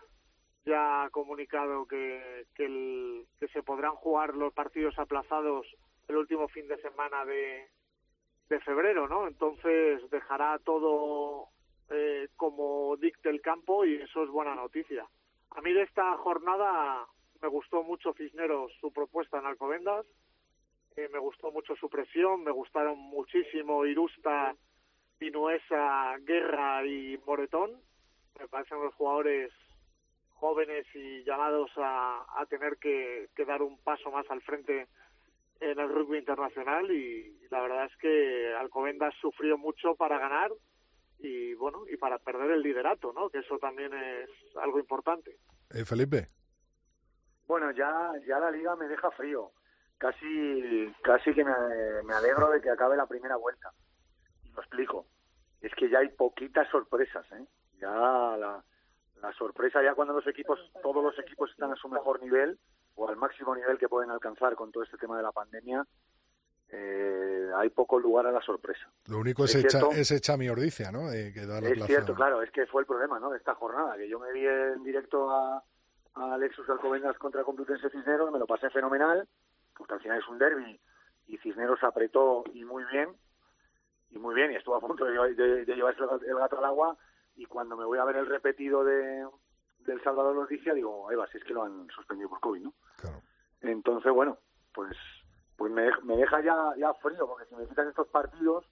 ya ha comunicado que, que, el, que se podrán jugar los partidos aplazados el último fin de semana de, de febrero, ¿no? Entonces dejará todo eh, como dicte el campo y eso es buena noticia. A mí de esta jornada me gustó mucho Cisneros su propuesta en Alcobendas, eh, me gustó mucho su presión, me gustaron muchísimo Irusta, Pinuesa, Guerra y Moretón. Me parecen los jugadores jóvenes y llamados a, tener que dar un paso más al frente en el rugby internacional y la verdad es que Alcobendas sufrió mucho para ganar y bueno y para perder el liderato no que eso también es algo importante. Eh, Felipe. Bueno ya ya la liga me deja frío. Casi casi que me, me alegro de que acabe la primera vuelta. Y lo explico. Es que ya hay poquitas sorpresas ¿eh? ya la, la sorpresa ya cuando los equipos todos los equipos están a su mejor nivel o al máximo nivel que pueden alcanzar con todo este tema de la pandemia, eh, hay poco lugar a la sorpresa. Lo único es, es ese Chami Ordicia, ¿no? Eh, que da la es plaza. cierto, claro, es que fue el problema ¿no? de esta jornada, que yo me vi en directo a, a Alexus Alcobendas contra Complutense Cisneros, me lo pasé fenomenal, porque al final es un derby y Cisneros apretó y muy bien, y muy bien, y estuvo a punto de, de, de llevarse el gato al agua, y cuando me voy a ver el repetido de, del Salvador Noticia, digo, ahí va, si es que lo han suspendido por COVID, ¿no? Claro. Entonces, bueno, pues pues me, me deja ya, ya frío, porque si me quitan estos partidos,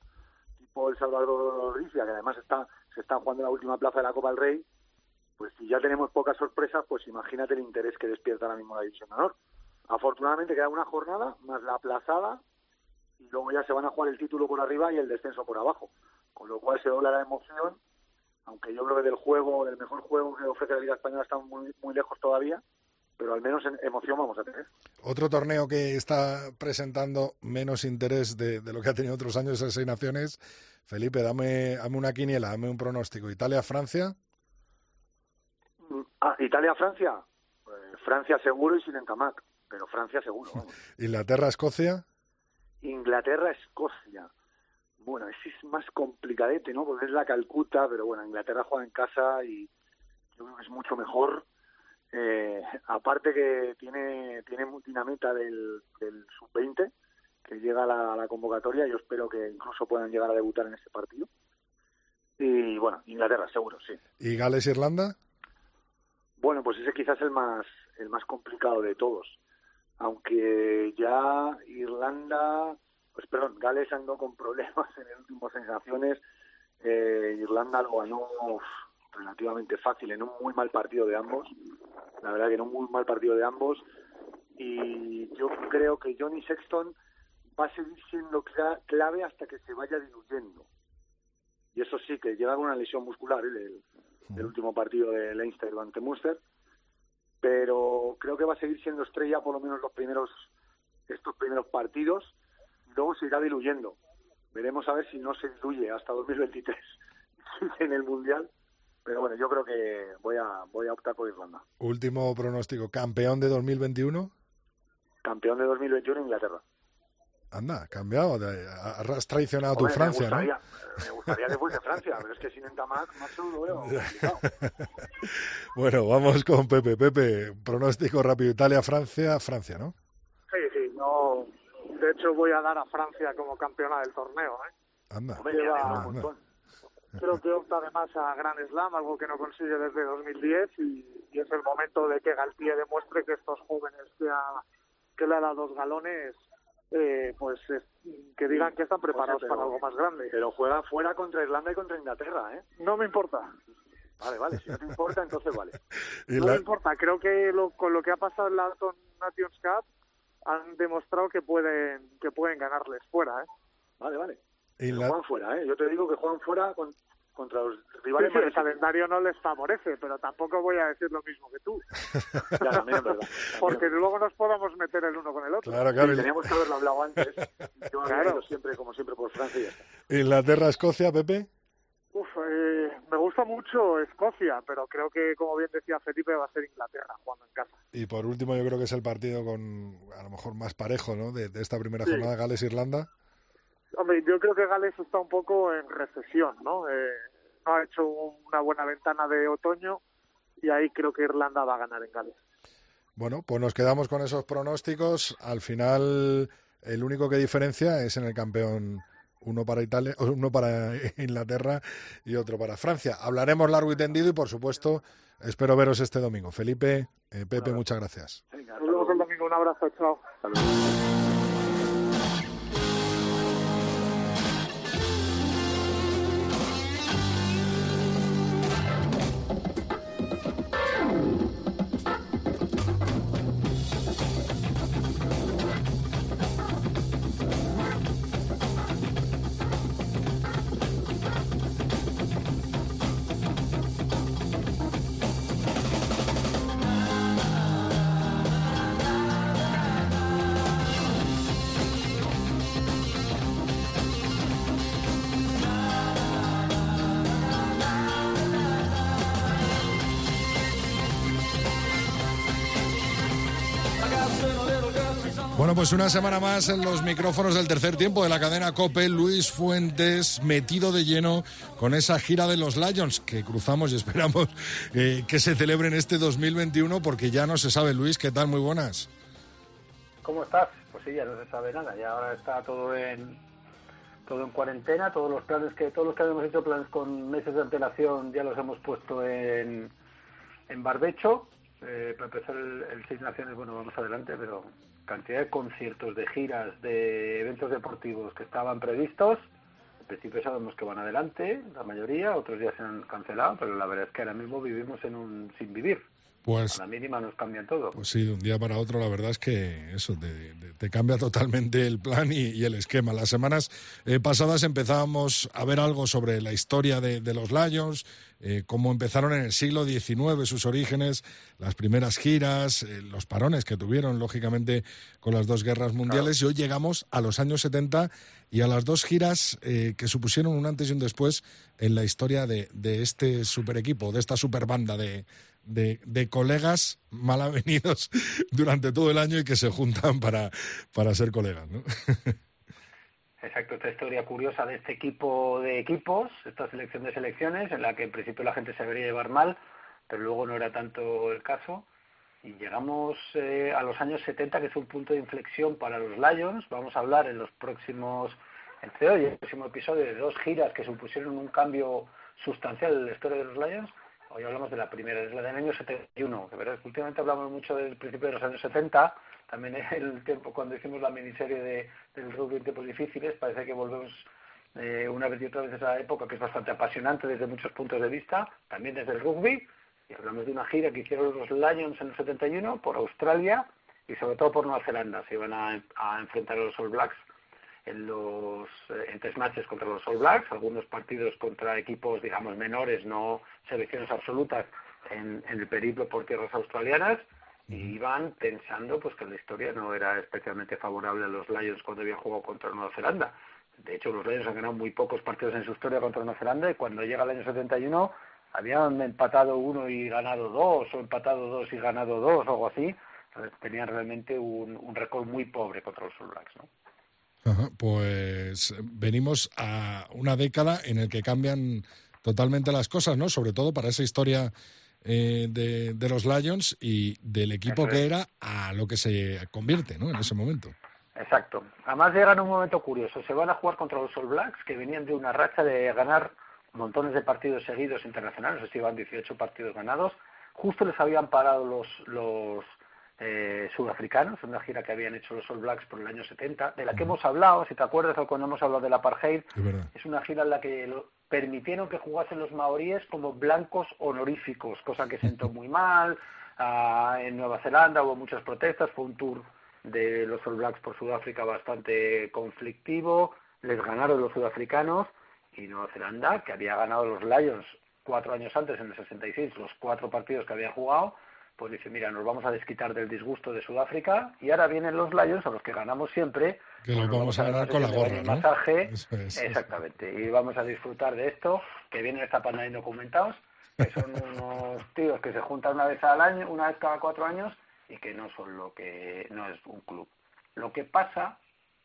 tipo El Salvador Ricia, que además está, se están jugando en la última plaza de la Copa del Rey, pues si ya tenemos pocas sorpresas, pues imagínate el interés que despierta ahora mismo la División de Honor. Afortunadamente queda una jornada, más la aplazada, y luego ya se van a jugar el título por arriba y el descenso por abajo. Con lo cual se dobla la emoción, aunque yo creo que del juego, del mejor juego que ofrece la Liga Española estamos muy, muy lejos todavía, pero al menos en emoción vamos a tener. Otro torneo que está presentando menos interés de, de lo que ha tenido otros años esas seis naciones. Felipe, dame, dame una quiniela, dame un pronóstico. Italia-Francia. Ah, Italia-Francia. Pues Francia seguro y sin encamac, pero Francia seguro. Inglaterra-Escocia. Inglaterra-Escocia. Bueno, ese es más complicadete, ¿no? Porque es la Calcuta, pero bueno, Inglaterra juega en casa y yo creo que es mucho mejor. Eh, aparte que tiene tiene dinamita del, del sub-20 que llega a la, convocatoria, yo espero que incluso puedan llegar a debutar en ese partido. Y bueno, Inglaterra, seguro, sí. ¿Y Gales-Irlanda? Bueno, pues ese quizás el más el más complicado de todos. Aunque ya Irlanda, pues perdón, Gales andó con problemas en el último sensaciones. Eh, Irlanda lo ganó relativamente fácil en un muy mal partido de ambos. La verdad que en un muy mal partido de ambos. Y yo creo que Johnny Sexton va a seguir siendo clave hasta que se vaya diluyendo. Y eso sí, que llega con una lesión muscular ¿eh? del, del último partido de Leinster ante Munster. Pero creo que va a seguir siendo estrella por lo menos los primeros estos primeros partidos. Luego se irá diluyendo. Veremos a ver si no se diluye hasta 2023 en el Mundial pero bueno, yo creo que voy a voy a optar por Irlanda. Último pronóstico, campeón de 2021. Campeón de 2021 Inglaterra. Anda, cambiado, has traicionado a tu Francia, me gustaría, ¿no? Me gustaría que fuese Francia, pero es que sin Entamac, macho, lo veo complicado. bueno, vamos con Pepe. Pepe, pronóstico rápido, Italia-Francia, Francia, ¿no? De hecho voy a dar a Francia como campeona del torneo, ¿eh? Anda. Lleva, anda, anda. Creo que opta además a Gran Slam, algo que no consigue desde 2010 y, y es el momento de que Galtier demuestre que estos jóvenes que, ha, que le ha dado dos galones, eh, pues es, que digan que están preparados O sea, pero- para algo más grande. Pero juega fuera contra Irlanda y contra Inglaterra, ¿eh? No me importa, Vale, vale, si no te importa, entonces vale. No la- me importa. Creo que lo, con lo que ha pasado en la Nations Cup han demostrado que pueden que pueden ganarles fuera, ¿eh? Vale, vale. y la- juegan fuera, ¿eh? Yo te digo que juegan fuera con- contra los rivales sí, el calendario no les favorece, pero tampoco voy a decir lo mismo que tú, Ya, también es verdad. porque luego nos podamos meter el uno con el otro. Claro, claro. y- teníamos que haberlo hablado antes. Yo Claro. siempre, como siempre, por Francia y ya está. Inglaterra-Escocia, Pepe. Uf, eh, me gusta mucho Escocia, pero creo que, como bien decía Felipe, va a ser Inglaterra jugando en casa. Y por último, yo creo que es el partido con a lo mejor más parejo, ¿no? De, de esta primera Sí. jornada, Gales-Irlanda. Hombre, yo creo que Gales está un poco en recesión, ¿no? Eh, no ha hecho una buena ventana de otoño y ahí creo que Irlanda va a ganar en Gales. Bueno, pues nos quedamos con esos pronósticos. Al final, el único que diferencia es en el campeón uno para Italia, uno para Inglaterra y otro para Francia. Hablaremos largo y tendido y, por supuesto, espero veros este domingo. Felipe, eh, Pepe, muchas gracias. Venga, Nos hasta vemos el luego. domingo, un abrazo, chao. Hasta luego. Pues una semana más en los micrófonos del tercer tiempo de la cadena COPE, Luis Fuentes metido de lleno con esa gira de los Lions que cruzamos y esperamos eh, que se celebre en este 2021 porque ya no se sabe, Luis, ¿qué tal? Muy buenas. ¿Cómo estás? Pues sí, ya no se sabe nada. Ya ahora está todo en todo en cuarentena. Todos los planes que todos los que habíamos hecho planes con meses de antelación ya los hemos puesto en en barbecho eh, para empezar el, el Seis Naciones, bueno, vamos adelante, pero cantidad de conciertos, de giras, de eventos deportivos que estaban previstos, en principio sabemos que van adelante, la mayoría, otros días se han cancelado, pero la verdad es que ahora mismo vivimos en un sin vivir. Pues, a la mínima nos cambian todo. Pues sí, de un día para otro, la verdad es que eso te, te cambia totalmente el plan y, y el esquema. Las semanas eh, pasadas empezábamos a ver algo sobre la historia de, de los Lions, eh, cómo empezaron en el siglo XIX sus orígenes, las primeras giras, eh, los parones que tuvieron, lógicamente, con las dos guerras mundiales. Claro. Y hoy llegamos a los años 70 y a las dos giras eh, que supusieron un antes y un después en la historia de, de este super equipo, de esta super banda de, de, de, colegas mal avenidos durante todo el año y que se juntan para, para ser colegas. ¿no? Exacto, esta historia curiosa de este equipo de equipos, esta selección de selecciones, en la que en principio la gente se debería llevar mal, pero luego no era tanto el caso. Y llegamos eh, a los años 70, que es un punto de inflexión para los Lions. Vamos a hablar en los próximos, hoy el próximo episodio, de dos giras que supusieron un cambio sustancial en la historia de los Lions. Hoy hablamos de la primera, es la del año 71. De verdad, últimamente hablamos mucho del principio de los años 70 también el tiempo cuando hicimos la miniserie de, del rugby en tiempos difíciles, parece que volvemos eh, una vez y otra vez a esa época que es bastante apasionante desde muchos puntos de vista, también desde el rugby, y hablamos de una gira que hicieron los Lions en el 71 por Australia y sobre todo por Nueva Zelanda, se iban a enfrentar a los All Blacks en los eh, en tres matches contra los All Blacks, algunos partidos contra equipos digamos menores, no selecciones absolutas en, en el periplo por tierras australianas, y iban pensando pues que la historia no era especialmente favorable a los Lions cuando habían jugado contra Nueva Zelanda. De hecho, los Lions han ganado muy pocos partidos en su historia contra Nueva Zelanda y cuando llega el año 71 habían empatado uno y ganado dos, o empatado dos y ganado dos, o algo así. Tenían realmente un, un récord muy pobre contra los All Blacks, ¿no? Ajá, pues venimos a una década en el que cambian totalmente las cosas, ¿no? Sobre todo para esa historia eh, de, de, los Lions y del equipo que era a lo que se convierte ¿no? en ese momento. Exacto. Además llegan a un momento curioso. Se van a jugar contra los All Blacks, que venían de una racha de ganar montones de partidos seguidos internacionales, o iban 18 partidos ganados. Justo les habían parado los, los eh, sudafricanos, una gira que habían hecho los All Blacks por el año 70, de la que uh -huh. hemos hablado, si te acuerdas, cuando hemos hablado del apartheid, es, es una gira en la que lo, permitieron que jugasen los maoríes como blancos honoríficos, cosa que sentó muy mal. Uh, en Nueva Zelanda hubo muchas protestas, fue un tour de los All Blacks por Sudáfrica bastante conflictivo, les ganaron los sudafricanos y Nueva Zelanda, que había ganado los Lions cuatro años antes, en el 66, los cuatro partidos que había jugado, pues dice, mira, nos vamos a desquitar del disgusto de Sudáfrica y ahora vienen los Lions, a los que ganamos siempre, que los vamos a ganar con la gorra, ¿no? Masaje, eso es, exactamente, eso. y vamos a disfrutar de esto, que vienen esta pandemia indocumentados, que son unos tíos que se juntan una vez al año, una vez cada cuatro años, y que no son lo que, no es un club. Lo que pasa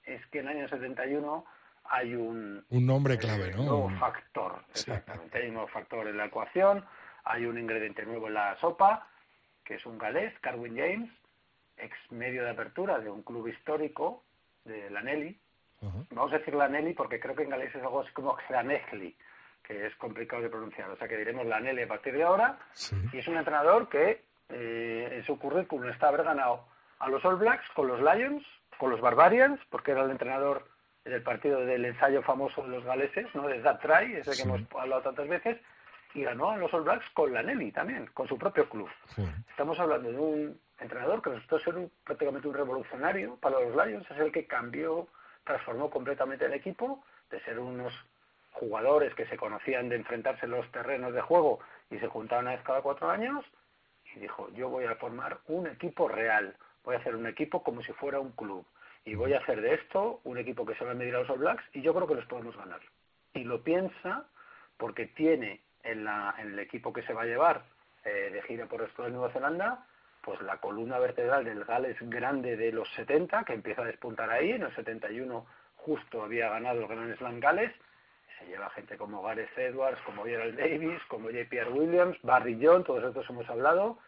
es que en el año 71 hay un... Un nombre clave, eh, ¿no? nuevo factor, exactamente, sí. hay un nuevo factor en la ecuación, hay un ingrediente nuevo en la sopa, que es un galés, Carwin James, ex medio de apertura de un club histórico de la Nelly. Uh -huh. Vamos a decir la Nelly porque creo que en galés es algo así como Granegli, que es complicado de pronunciar. O sea que diremos la Nelly a partir de ahora. Sí. Y es un entrenador que eh, en su currículum está haber ganado a los All Blacks, con los Lions, con los Barbarians, porque era el entrenador del partido del ensayo famoso de los galeses, ¿no? de That Try, ese sí. que hemos hablado tantas veces, y ganó a los All Blacks con la Nelly también, con su propio club. Sí. Estamos hablando de un entrenador que resultó ser un, prácticamente un revolucionario para los Lions, es el que cambió, transformó completamente el equipo, de ser unos jugadores que se conocían de enfrentarse en los terrenos de juego y se juntaban una vez cada cuatro años, y dijo, yo voy a formar un equipo real, voy a hacer un equipo como si fuera un club, y voy a hacer de esto un equipo que se va a medir a los All Blacks, y yo creo que los podemos ganar. Y lo piensa porque tiene en, la, en el equipo que se va a llevar eh, de gira por de Nueva Zelanda, pues la columna vertebral del Gales grande de los 70, que empieza a despuntar ahí, en el 71 justo había ganado el Grand Slam Gales, se lleva gente como Gareth Edwards, como Gerald Davis, como J.P.R. Williams, Barry John, todos estos hemos hablado,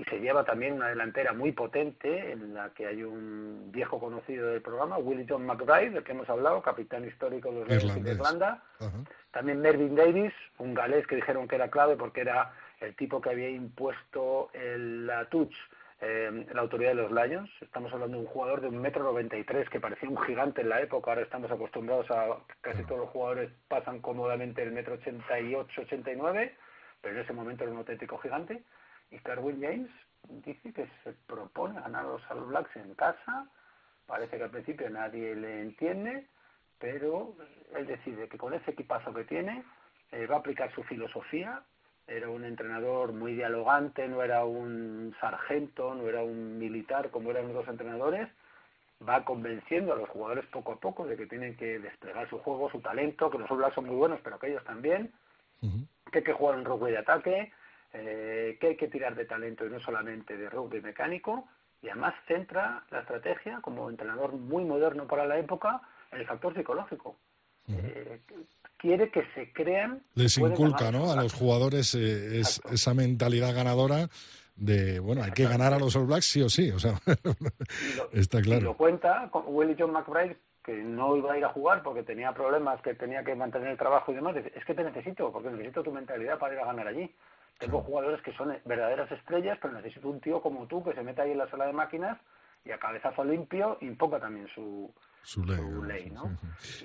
y se lleva también una delantera muy potente en la que hay un viejo conocido del programa, Willington McBride, del que hemos hablado, capitán histórico de los Lions de Irlanda. Uh -huh. También Mervyn Davis, un galés que dijeron que era clave porque era el tipo que había impuesto el, la touch, eh, la autoridad de los Lions. Estamos hablando de un jugador de un metro noventa y tres que parecía un gigante en la época. Ahora estamos acostumbrados a casi todos los jugadores pasan cómodamente el metro ochenta y ocho, ochenta y nueve, pero en ese momento era un auténtico gigante. Y Carwin James dice que se propone ganar a los All Blacks en casa. Parece que al principio nadie le entiende, pero él decide que con ese equipazo que tiene eh, va a aplicar su filosofía. Era un entrenador muy dialogante, no era un sargento, no era un militar como eran los entrenadores. Va convenciendo a los jugadores poco a poco de que tienen que desplegar su juego, su talento, que los All Blacks son muy buenos, pero que ellos también, que hay que jugar un rugby de ataque, eh, que hay que tirar de talento y no solamente de rugby mecánico, y además centra la estrategia como entrenador muy moderno para la época en el factor psicológico. Eh, quiere que se crean. Les inculca, ¿no? A los jugadores eh, es, esa mentalidad ganadora de, bueno, hay que ganar a los All Blacks sí o sí, o sea, está claro. Y lo cuenta con Willie John McBride, que no iba a ir a jugar porque tenía problemas, que tenía que mantener el trabajo y demás. Es que te necesito, porque necesito tu mentalidad para ir a ganar allí. Tengo jugadores que son verdaderas estrellas, pero necesito un tío como tú que se meta ahí en la sala de máquinas y a cabezazo limpio imponga también su, su ley. ¿no?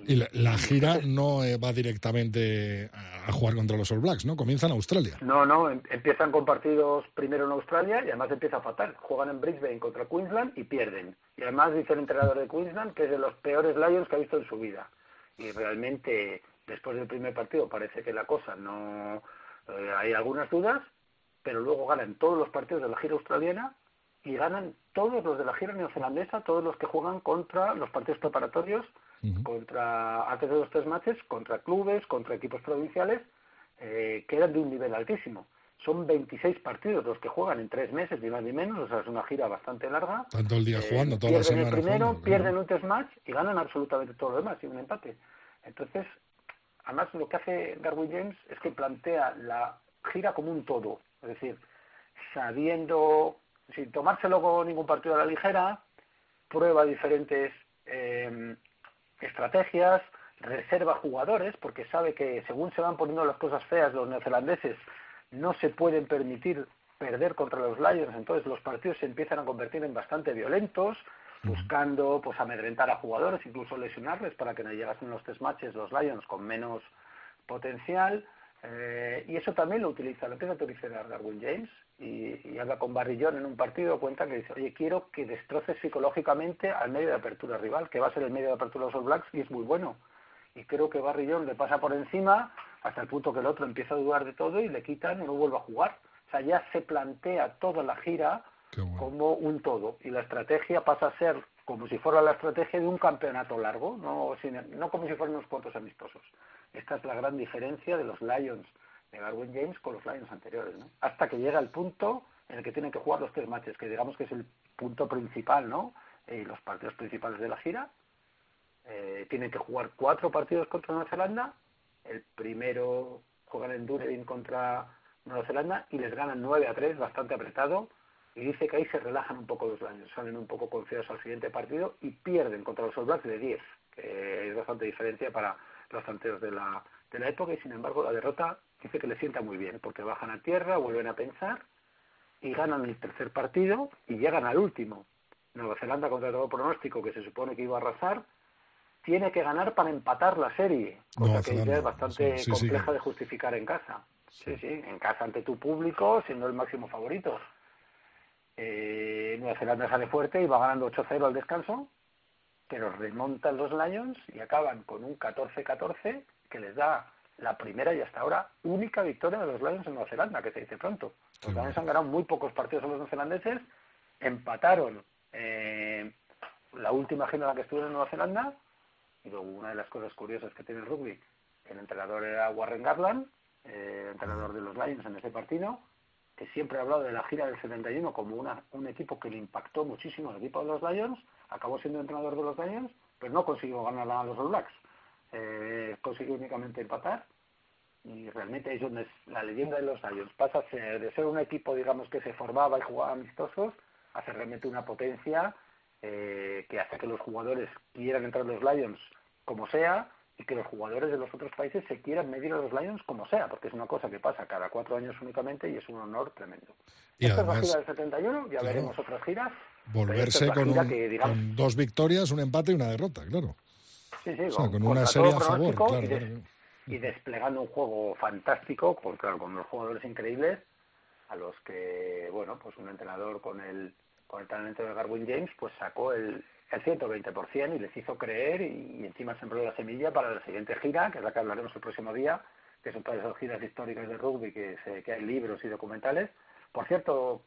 Y la, gira no eh, va directamente a jugar contra los All Blacks, ¿no? Comienza en Australia. No, no, em, empiezan con partidos primero en Australia y además empieza fatal. Juegan en Brisbane contra Queensland y pierden. Y además dice el entrenador de Queensland que es de los peores Lions que ha visto en su vida. Y realmente, después del primer partido, parece que la cosa no... Eh, hay algunas dudas, pero luego ganan todos los partidos de la gira australiana y ganan todos los de la gira neozelandesa, todos los que juegan contra los partidos preparatorios, contra antes de los tres matches, contra clubes, contra equipos provinciales, eh, que eran de un nivel altísimo. Son 26 partidos los que juegan en tres meses, ni más ni menos, o sea, es una gira bastante larga. Tanto el día eh, jugando, toda la semana. el primero, pierden un test match y ganan absolutamente todo lo demás, y un empate. Entonces, además lo que hace Darwin James es que plantea la gira como un todo, es decir, sabiendo sin tomárselo con ningún partido a la ligera, prueba diferentes eh, estrategias, reserva jugadores, porque sabe que según se van poniendo las cosas feas los neozelandeses, no se pueden permitir perder contra los Lions, entonces los partidos se empiezan a convertir en bastante violentos, buscando pues amedrentar a jugadores, incluso lesionarles para que no llegasen los tres matches los Lions con menos potencial. Eh, y eso también lo utiliza, lo empieza a utilizar Darwin James y, habla con Barrillón en un partido, cuenta que dice, oye, quiero que destroces psicológicamente al medio de apertura rival, que va a ser el medio de apertura de los All Blacks y es muy bueno. Y creo que Barrillón le pasa por encima hasta el punto que el otro empieza a dudar de todo y le quitan y no vuelve a jugar. O sea, ya se plantea toda la gira como un todo y la estrategia pasa a ser como si fuera la estrategia de un campeonato largo, no, no como si fueran unos cuantos amistosos. Esta es la gran diferencia de los Lions de Garwin James con los Lions anteriores. Hasta que llega el punto en el que tienen que jugar los tres matches, que digamos que es el punto principal, ¿no? Eh, los partidos principales de la gira. Eh, tienen que jugar cuatro partidos contra Nueva Zelanda. El primero juegan en Dunedin contra Nueva Zelanda y les ganan 9 a 3, bastante apretado. Y dice que ahí se relajan un poco los Lions, salen un poco confiados al siguiente partido y pierden contra los All Blacks de 10, que es bastante diferencia para los tanteos de la, de la época y sin embargo la derrota dice que le sienta muy bien porque bajan a tierra, vuelven a pensar y ganan el tercer partido y llegan al último. Nueva Zelanda contra todo pronóstico que se supone que iba a arrasar tiene que ganar para empatar la serie, cosa que es bastante compleja de justificar en casa. Sí. sí, en casa ante tu público, siendo el máximo favorito. Eh, Nueva Zelanda sale fuerte y va ganando 8-0 al descanso, pero remontan los Lions y acaban con un 14-14 que les da la primera y hasta ahora única victoria de los Lions en Nueva Zelanda, que se dice pronto. Los Lions han ganado muy pocos partidos a los neozelandeses, empataron eh, la última gira en la que estuvieron en Nueva Zelanda, y luego una de las cosas curiosas que tiene el rugby, el entrenador era Warren Garland, eh, entrenador de los Lions en ese partido, que siempre ha hablado de la gira del 71 como una, un equipo que le impactó muchísimo al equipo de los Lions, acabó siendo entrenador de los Lions, pero no consiguió ganar a los All Blacks. Eh, consiguió únicamente empatar y realmente es donde la leyenda de los Lions. Pasa ser, de ser un equipo digamos que se formaba y jugaba amistosos a ser realmente una potencia eh, que hace que los jugadores quieran entrar en los Lions como sea y que los jugadores de los otros países se quieran medir a los Lions como sea, porque es una cosa que pasa cada cuatro años únicamente y es un honor tremendo. Y Esta además, es la gira del 71, ya claro, veremos otras giras. Volverse es con, la un- gira que, digamos, con dos victorias, un empate y una derrota, claro. sí, sí, O sea, con, una serie a favor, pronóstico claro. y, des- claro. y desplegando un juego fantástico, con, claro, con unos jugadores increíbles, a los que, bueno, pues un entrenador con el, con el talento de Garwin James, pues sacó el, el 120% y les hizo creer y, y encima sembró la semilla para la siguiente gira, que es la que hablaremos el próximo día, que son todas esas giras históricas de rugby que, se, que hay libros y documentales. Por cierto,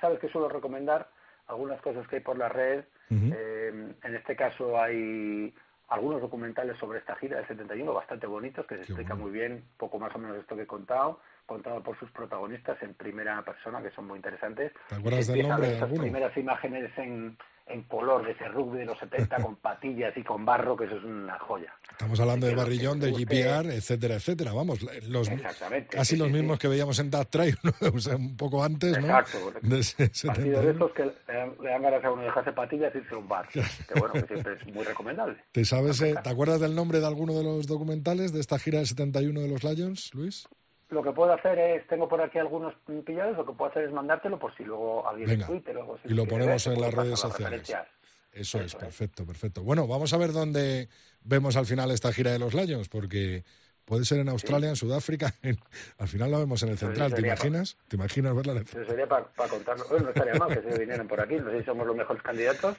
sabes que suelo recomendar algunas cosas que hay por la red. Eh, en este caso hay algunos documentales sobre esta gira del 71 bastante bonitos que se Qué explica bueno. muy bien, poco más o menos esto que he contado, contado por sus protagonistas en primera persona, que son muy interesantes. ¿Te acuerdas del nombre de alguno? primeras imágenes en, en color de ese rugby de los 70 con patillas y con barro, que eso es una joya. Estamos hablando de Barrillón, de GPR, etcétera, etcétera. Vamos, los, casi sí, los sí, sí. mismos que veíamos en That Trail, ¿no? O sea, un poco antes, ¿no? Exacto. De ese Partidos 71. de esos que le dan, le dan ganas a uno de dejarse patillas y irse a un bar. Que bueno, que siempre es muy recomendable. ¿Te sabes, eh, ¿Te acuerdas del nombre de alguno de los documentales de esta gira del 71 de los Lions, Luis? Lo que puedo hacer es, tengo por aquí algunos pillados, lo que puedo hacer es mandártelo por si luego alguien en Twitter o algo y lo ponemos ver, en las puedo redes sociales. Eso, es, Eso es. perfecto, perfecto. Bueno, vamos a ver dónde vemos al final esta gira de los Lions, porque puede ser en Australia, en Sudáfrica, en- al final la vemos en el central, ¿te imaginas? ¿Te imaginas verla en el Eso sería para contarlo. Bueno, no estaría mal que se vinieran por aquí. No sé si somos los mejores candidatos,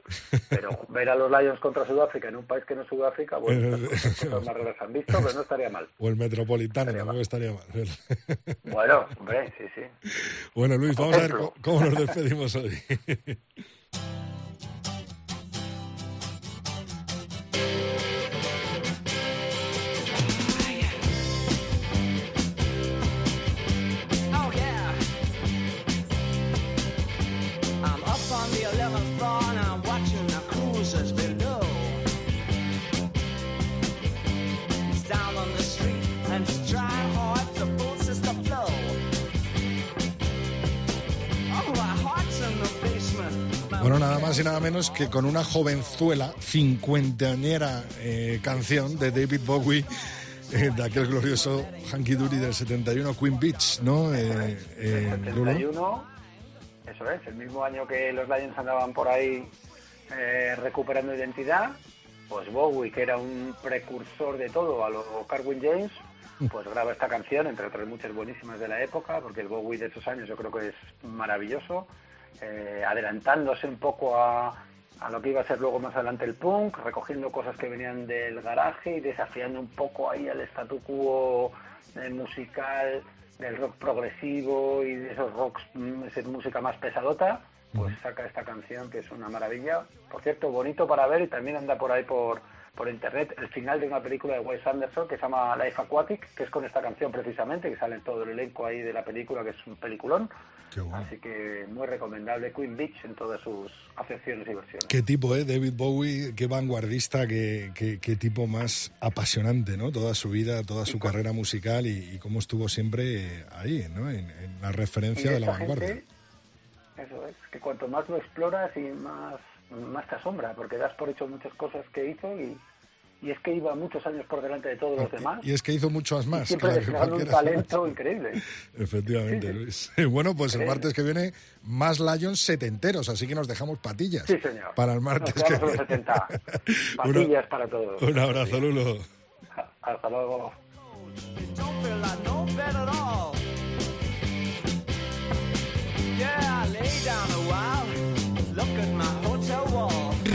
pero ver a los Lions contra Sudáfrica en un país que no es Sudáfrica, bueno, cosas más raras han visto, pero no estaría mal. O el Metropolitano, Estaría tampoco estaría mal. Bueno, hombre, sí, sí. Bueno, Luis, vamos a ver cómo nos despedimos hoy. Más y nada menos que con una jovenzuela, cincuentañera eh, canción de David Bowie, eh, de aquel glorioso Hanky Dory del 71, Queen Beach, ¿no? Eh, eh, El Lulo? 71, eso es, el mismo año que los Lions andaban por ahí eh, recuperando identidad, pues Bowie, que era un precursor de todo a lo Carwin James, pues graba esta canción, entre otras muchas buenísimas de la época, porque el Bowie de esos años yo creo que es maravilloso, eh, adelantándose un poco a, a lo que iba a ser luego más adelante el punk, recogiendo cosas que venían del garaje y desafiando un poco ahí al statu quo eh, musical del rock progresivo y de esos rocks, mm, esa música más pesadota, pues saca esta canción que es una maravilla. Por cierto, bonito para ver y también anda por ahí por, por internet el final de una película de Wes Anderson que se llama Life Aquatic, que es con esta canción precisamente, que sale en todo el elenco ahí de la película, que es un peliculón. Qué bueno. Así que muy recomendable Queen Beach en todas sus acepciones y versiones. Qué tipo, ¿eh? David Bowie, qué vanguardista, qué, qué- qué tipo más apasionante, ¿no? Toda su vida, toda su carrera musical y, y cómo estuvo siempre eh, ahí, ¿no? En, en la referencia de la vanguardia. gente, eso es, que cuanto más lo exploras y más, más te asombra, porque das por hecho muchas cosas que hizo y, y es que iba muchos años por delante de todos los demás. Y es que hizo muchas y más. siempre desplegando un talento increíble. Efectivamente, Sí, sí. Luis. Bueno, pues el Increíble. martes que viene más Lions setenteros, así que nos dejamos patillas. Sí, señor. Para el martes Nos que en los viene. 70. Patillas para todos. Un abrazo, Lulo. Hasta luego. Yeah, lay down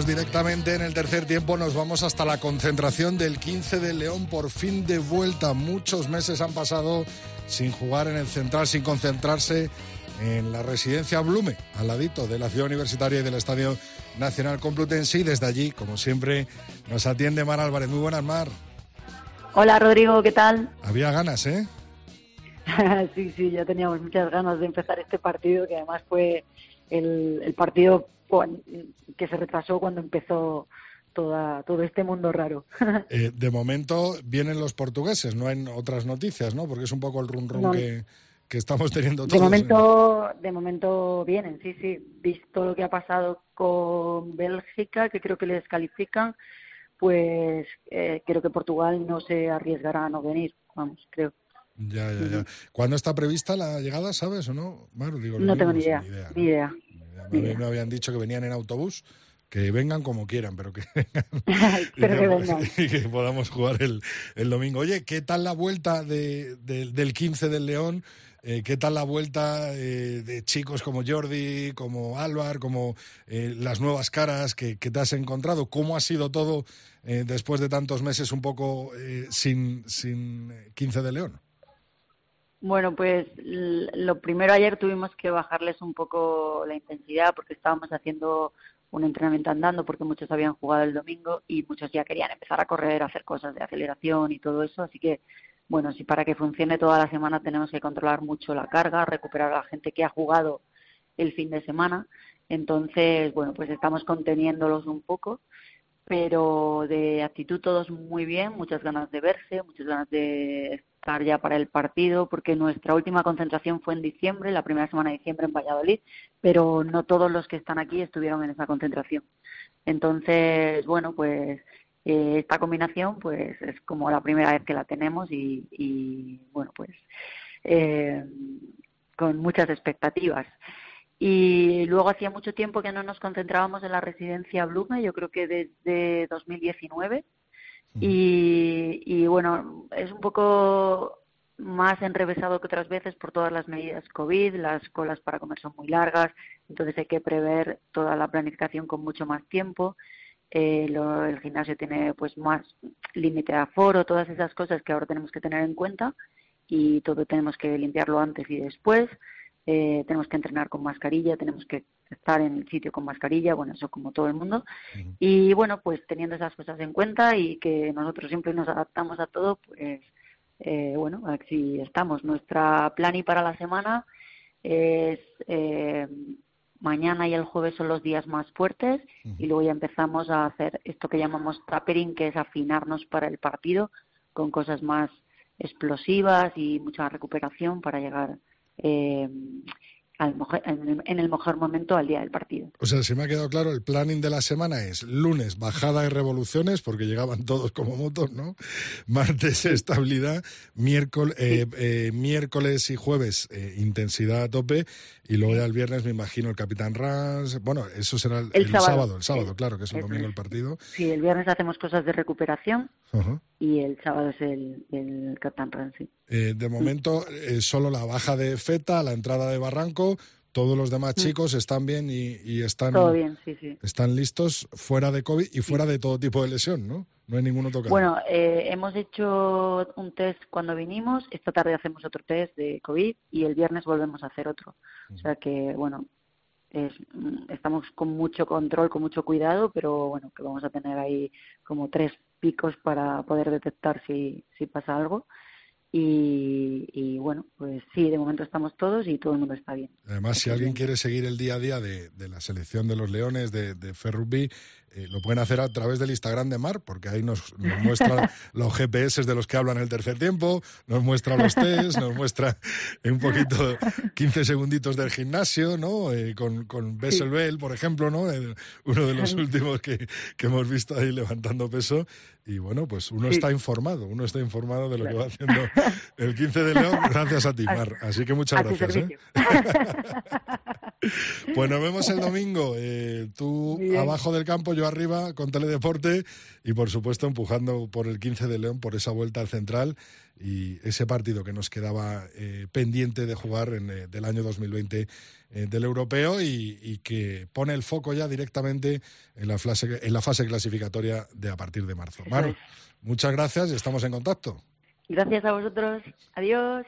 Pues directamente en el tercer tiempo nos vamos hasta la concentración del 15 de León, por fin de vuelta. Muchos meses han pasado sin jugar en el central, sin concentrarse en la residencia Blume, al ladito de la ciudad universitaria y del Estadio Nacional Complutense. Y desde allí, como siempre, nos atiende Mar Álvarez. Muy buenas, Mar. Hola Rodrigo, ¿qué tal? Había ganas, ¿eh? sí, sí, ya teníamos muchas ganas de empezar este partido, que además fue el, el partido que se retrasó cuando empezó toda, todo este mundo raro. Eh, de momento vienen los portugueses, no hay otras noticias, ¿no? Porque es un poco el run run que, que, estamos teniendo todos. De momento, de momento vienen, sí, sí. Visto lo que ha pasado con Bélgica, que creo que les califican, pues eh, creo que Portugal no se arriesgará a no venir, vamos, creo. Ya, ya, ya. ¿Cuándo está prevista la llegada, sabes o no? no tengo ni idea, ni idea. Me, habían dicho que venían en autobús, que vengan como quieran, pero que vengan. y, que, podamos jugar el, el, domingo. Oye, ¿qué tal la vuelta de, del 15 del León? Eh, ¿Qué tal la vuelta eh, de chicos como Jordi, como Álvar, como eh, las nuevas caras que, que, te has encontrado? ¿Cómo ha sido todo después de tantos meses un poco sin, sin 15 de León? Bueno, pues lo primero ayer tuvimos que bajarles un poco la intensidad porque estábamos haciendo un entrenamiento andando porque muchos habían jugado el domingo y muchos ya querían empezar a correr, a hacer cosas de aceleración y todo eso, así que bueno, si para que funcione toda la semana tenemos que controlar mucho la carga, recuperar a la gente que ha jugado el fin de semana, entonces bueno, pues estamos conteniéndolos un poco pero de actitud todos muy bien, muchas ganas de verse, muchas ganas de estar ya para el partido, porque nuestra última concentración fue en diciembre, la primera semana de diciembre en Valladolid, pero no todos los que están aquí estuvieron en esa concentración. Entonces, bueno, pues eh, esta combinación pues es como la primera vez que la tenemos y, y bueno, pues eh, con muchas expectativas. Y luego hacía mucho tiempo que no nos concentrábamos en la residencia Blume, yo creo que desde 2019. Y, y bueno, es un poco más enrevesado que otras veces por todas las medidas COVID, las colas para comer son muy largas, entonces hay que prever toda la planificación con mucho más tiempo. Eh, lo, el gimnasio tiene pues más límite de aforo, todas esas cosas que ahora tenemos que tener en cuenta y todo tenemos que limpiarlo antes y después eh, tenemos que entrenar con mascarilla, tenemos que estar en el sitio con mascarilla, bueno, eso como todo el mundo. Y bueno, pues teniendo esas cosas en cuenta y que nosotros siempre nos adaptamos a todo, pues eh, bueno, así estamos. Nuestra plan y para la semana es eh, mañana y el jueves son los días más fuertes y luego ya empezamos a hacer esto que llamamos tapering, que es afinarnos para el partido con cosas más explosivas y mucha recuperación para llegar eh, en el mejor momento al día del partido. O sea, si me ha quedado claro, el planning de la semana es lunes bajada de revoluciones, porque llegaban todos como motos, ¿no? Martes estabilidad, miércoles, eh, eh, miércoles y jueves eh, intensidad a tope, y luego ya el viernes me imagino el Capitán Rans, bueno, eso será el, sábado. el sábado, claro, que es el domingo el partido. Sí, el viernes hacemos cosas de recuperación y el sábado es el, el Capitán Rans, sí. De momento, solo la baja de Feta, la entrada de Barranco, todos los demás mm. chicos están bien y, están, están listos fuera de COVID y fuera de todo tipo de lesión, ¿no? No hay ninguno tocado. Bueno, eh, hemos hecho un test cuando vinimos, esta tarde hacemos otro test de COVID y el viernes volvemos a hacer otro. O sea que, bueno, es, mm, estamos con mucho control, con mucho cuidado, pero bueno, que vamos a tener ahí como tres picos para poder detectar si, si pasa algo y, bueno, pues sí, de momento estamos todos y todo el mundo está bien. Además, si alguien quiere seguir el día a día de, la selección de los Leones, de, de Ferrugby, eh, lo pueden hacer a través del Instagram de Mar, porque ahí nos, muestra los GPS de los que hablan el tercer tiempo, nos muestra los test, nos muestra un poquito 15 segunditos del gimnasio, ¿no? Eh, con, con Bessel Bell, por ejemplo, ¿no? uno de los últimos que, que, hemos visto ahí levantando peso. Y bueno, pues uno está informado, uno está informado de lo que va haciendo el 15 de León, gracias a ti, Mar. Así que muchas gracias. ¿eh? pues nos vemos el domingo. tú abajo del campo, arriba con Teledeporte y por supuesto empujando por el 15 de León por esa vuelta al central y ese partido que nos quedaba eh, pendiente de jugar en, eh, del año 2020 eh, del europeo y, que pone el foco ya directamente en la, fase, en la fase clasificatoria de a partir de marzo. Manu, muchas gracias y estamos en contacto. Gracias a vosotros. Adiós.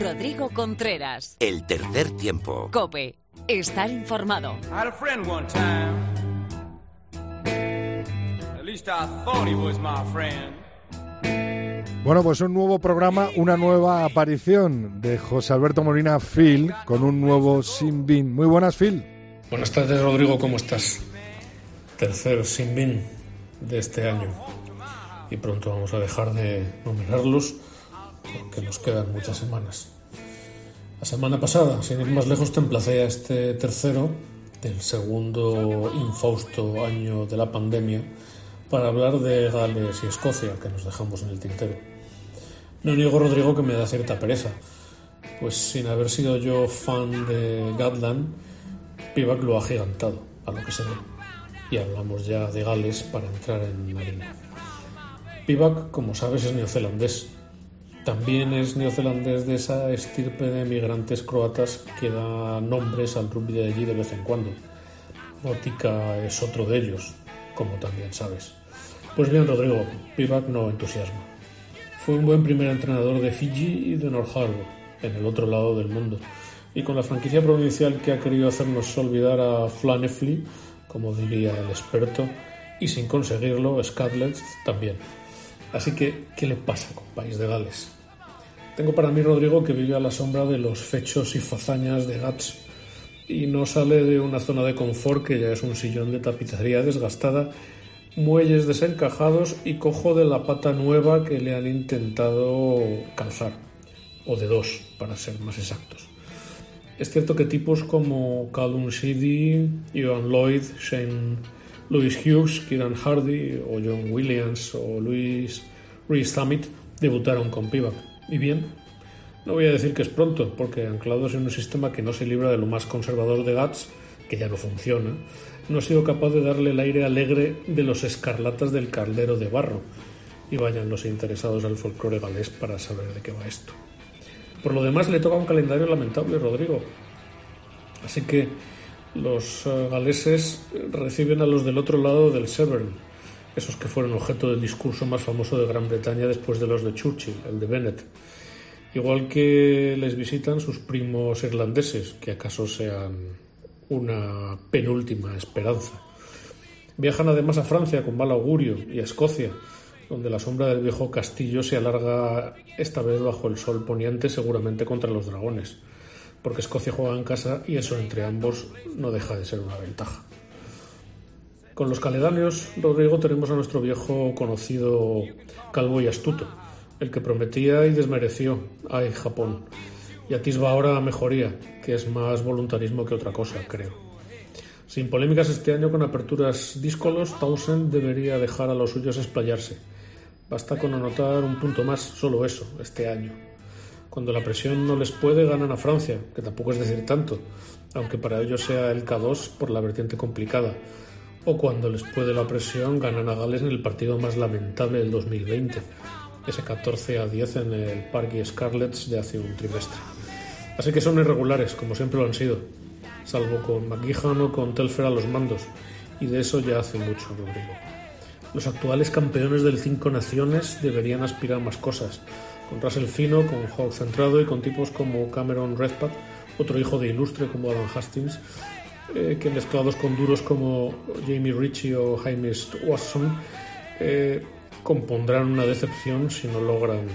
Rodrigo Contreras. El tercer tiempo. Cope. estar informado. I had a friend one time. At least I thought he was my friend. Bueno, pues un nuevo programa, una nueva aparición de José Alberto Molina Phil con un nuevo Sin Bin. Muy buenas, Phil. Buenas tardes, Rodrigo, ¿cómo estás? Tercer Sin Bin de este año. Y pronto vamos a dejar de nominarlos porque nos quedan muchas semanas. La semana pasada, sin ir más lejos, te emplacé a este tercero del segundo infausto año de la pandemia para hablar de Gales y Escocia, que nos dejamos en el tintero. No niego, Rodrigo, que me da cierta pereza, pues sin haber sido yo fan de Gatland, Pivac lo ha gigantado, a lo que se ve. Y hablamos ya de Gales para entrar en Marina. Pivac, como sabes, es neozelandés. También es neozelandés de esa estirpe de migrantes croatas que da nombres al rugby de allí de vez en cuando. Botica es otro de ellos, como también sabes. Pues bien, Rodrigo, Pivac no entusiasma. Fue un buen primer entrenador de Fiji y de North Harbour, en el otro lado del mundo. Y con la franquicia provincial que ha querido hacernos olvidar a Flanefly, como diría el experto, y sin conseguirlo, Scarlett también. Así que, ¿qué le pasa con País de Gales? Tengo para mí Rodrigo que vive a la sombra de los fechos y fazañas de Gats y no sale de una zona de confort que ya es un sillón de tapicería desgastada muelles desencajados y cojo de la pata nueva que le han intentado calzar, o de dos, para ser más exactos. Es cierto que tipos como Callum Sheedy, Ivan Lloyd, Shane Louis Hughes, Kieran Hardy o John Williams o Luis Reese Summit debutaron con Pivac. Y bien, no voy a decir que es pronto, porque anclados en un sistema que no se libra de lo más conservador de GATS, que ya no funciona, no ha sido capaz de darle el aire alegre de los escarlatas del caldero de barro. Y vayan los interesados al folclore galés para saber de qué va esto. Por lo demás, le toca un calendario lamentable, Rodrigo. Así que los eh, galeses reciben a los del otro lado del Severn, esos que fueron objeto del discurso más famoso de Gran Bretaña después de los de Churchill, el de Bennett. Igual que les visitan sus primos irlandeses, que acaso sean una penúltima esperanza. Viajan además a Francia con mal augurio y a Escocia, donde la sombra del viejo castillo se alarga esta vez bajo el sol poniente seguramente contra los dragones, porque Escocia juega en casa y eso entre ambos no deja de ser una ventaja. Con los caledáneos, Rodrigo, tenemos a nuestro viejo conocido calvo y astuto, el que prometía y desmereció, ay Japón, y atisba ahora mejoría, que es más voluntarismo que otra cosa, creo. Sin polémicas este año con aperturas díscolos, Townsend debería dejar a los suyos explayarse. Basta con anotar un punto más, solo eso, este año. Cuando la presión no les puede, ganan a Francia, que tampoco es decir tanto, aunque para ellos sea el K2 por la vertiente complicada. O cuando les puede la presión, ganan a Gales en el partido más lamentable del 2020, ese 14 a 10 en el Parque Scarlets de hace un trimestre. Así que son irregulares, como siempre lo han sido, salvo con McGeehan o con Telfer a los mandos, y de eso ya hace mucho, Rodrigo. Los actuales campeones del Cinco Naciones deberían aspirar más cosas, con Russell Fino, con Hawk centrado y con tipos como Cameron Redpath, otro hijo de ilustre como Alan Hastings, eh, que mezclados con duros como Jamie Ritchie o Jaime Watson, eh, compondrán una decepción si no logran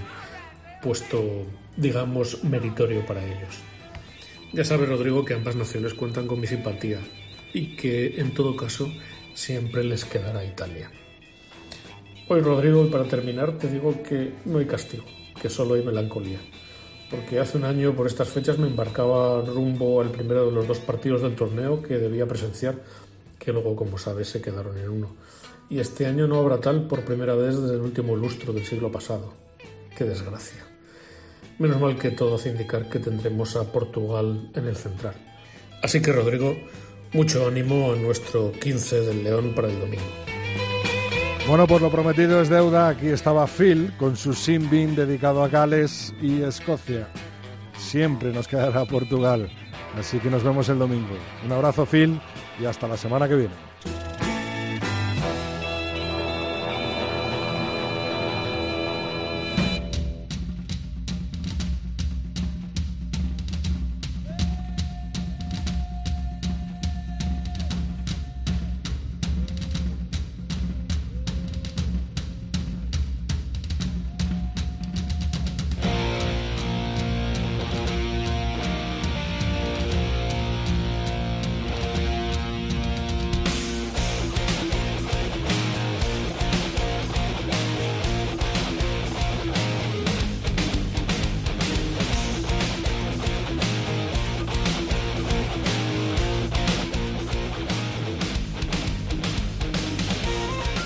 puesto, digamos, meritorio para ellos. Ya sabe Rodrigo que ambas naciones cuentan con mi simpatía y que, en todo caso, siempre les quedará Italia. Hoy, Rodrigo, y para terminar, te digo que no hay castigo, que solo hay melancolía. Porque hace un año, por estas fechas, me embarcaba rumbo al primero de los dos partidos del torneo que debía presenciar, que luego, como sabes, se quedaron en uno y este año no habrá tal por primera vez desde el último lustro del siglo pasado. Qué desgracia. Menos mal que todo hace indicar que tendremos a Portugal en el central. Así que Rodrigo, mucho ánimo a nuestro 15 del León para el domingo. Bueno, pues lo prometido es deuda. Aquí estaba Phil con su Simbin dedicado a Gales y Escocia. Siempre nos quedará Portugal. Así que nos vemos el domingo. Un abrazo, Phil, y hasta la semana que viene.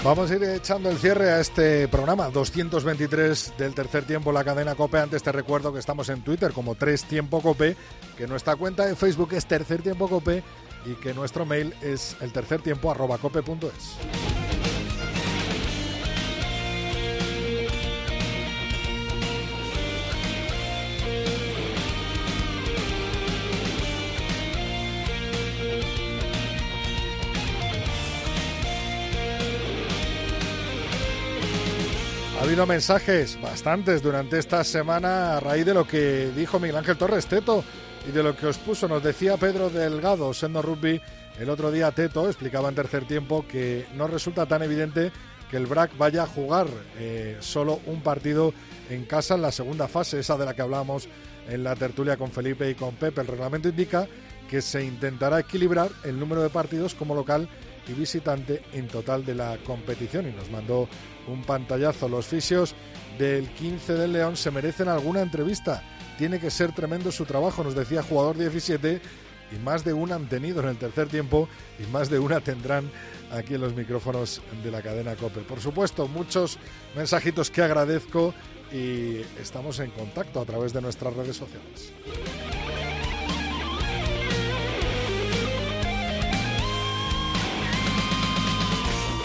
Vamos a ir echando el cierre a este programa 223 del tercer tiempo, la cadena Cope. Antes te recuerdo que estamos en Twitter como Tres Tiempo Cope, que nuestra cuenta de Facebook es Tercer Tiempo Cope y que nuestro mail es el tercer tiempo. Habido mensajes, bastantes, durante esta semana a raíz de lo que dijo Miguel Ángel Torres Teto y de lo que os puso. Nos decía Pedro Delgado, Sendo Rugby, el otro día Teto explicaba en tercer tiempo que no resulta tan evidente que el BRAC vaya a jugar eh, solo un partido en casa en la segunda fase, esa de la que hablábamos en la tertulia con Felipe y con Pepe. El reglamento indica que se intentará equilibrar el número de partidos como local y visitante en total de la competición y nos mandó un pantallazo. Los fisios del 15 del León se merecen alguna entrevista. Tiene que ser tremendo su trabajo, nos decía jugador 17 y más de una han tenido en el tercer tiempo y más de una tendrán aquí en los micrófonos de la cadena Cope. Por supuesto, muchos mensajitos que agradezco y estamos en contacto a través de nuestras redes sociales.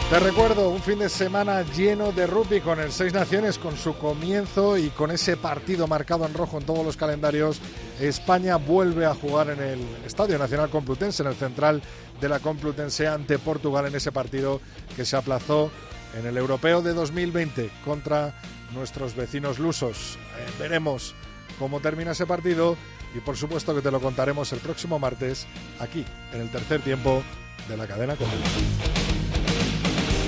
Te recuerdo un fin de semana lleno de rugby con el Seis Naciones, con su comienzo y con ese partido marcado en rojo en todos los calendarios. España vuelve a jugar en el Estadio Nacional Complutense, en el central de la Complutense ante Portugal en ese partido que se aplazó en el Europeo de 2020 contra nuestros vecinos lusos. Eh, veremos cómo termina ese partido y por supuesto que te lo contaremos el próximo martes aquí en el tercer tiempo de la cadena Complutense.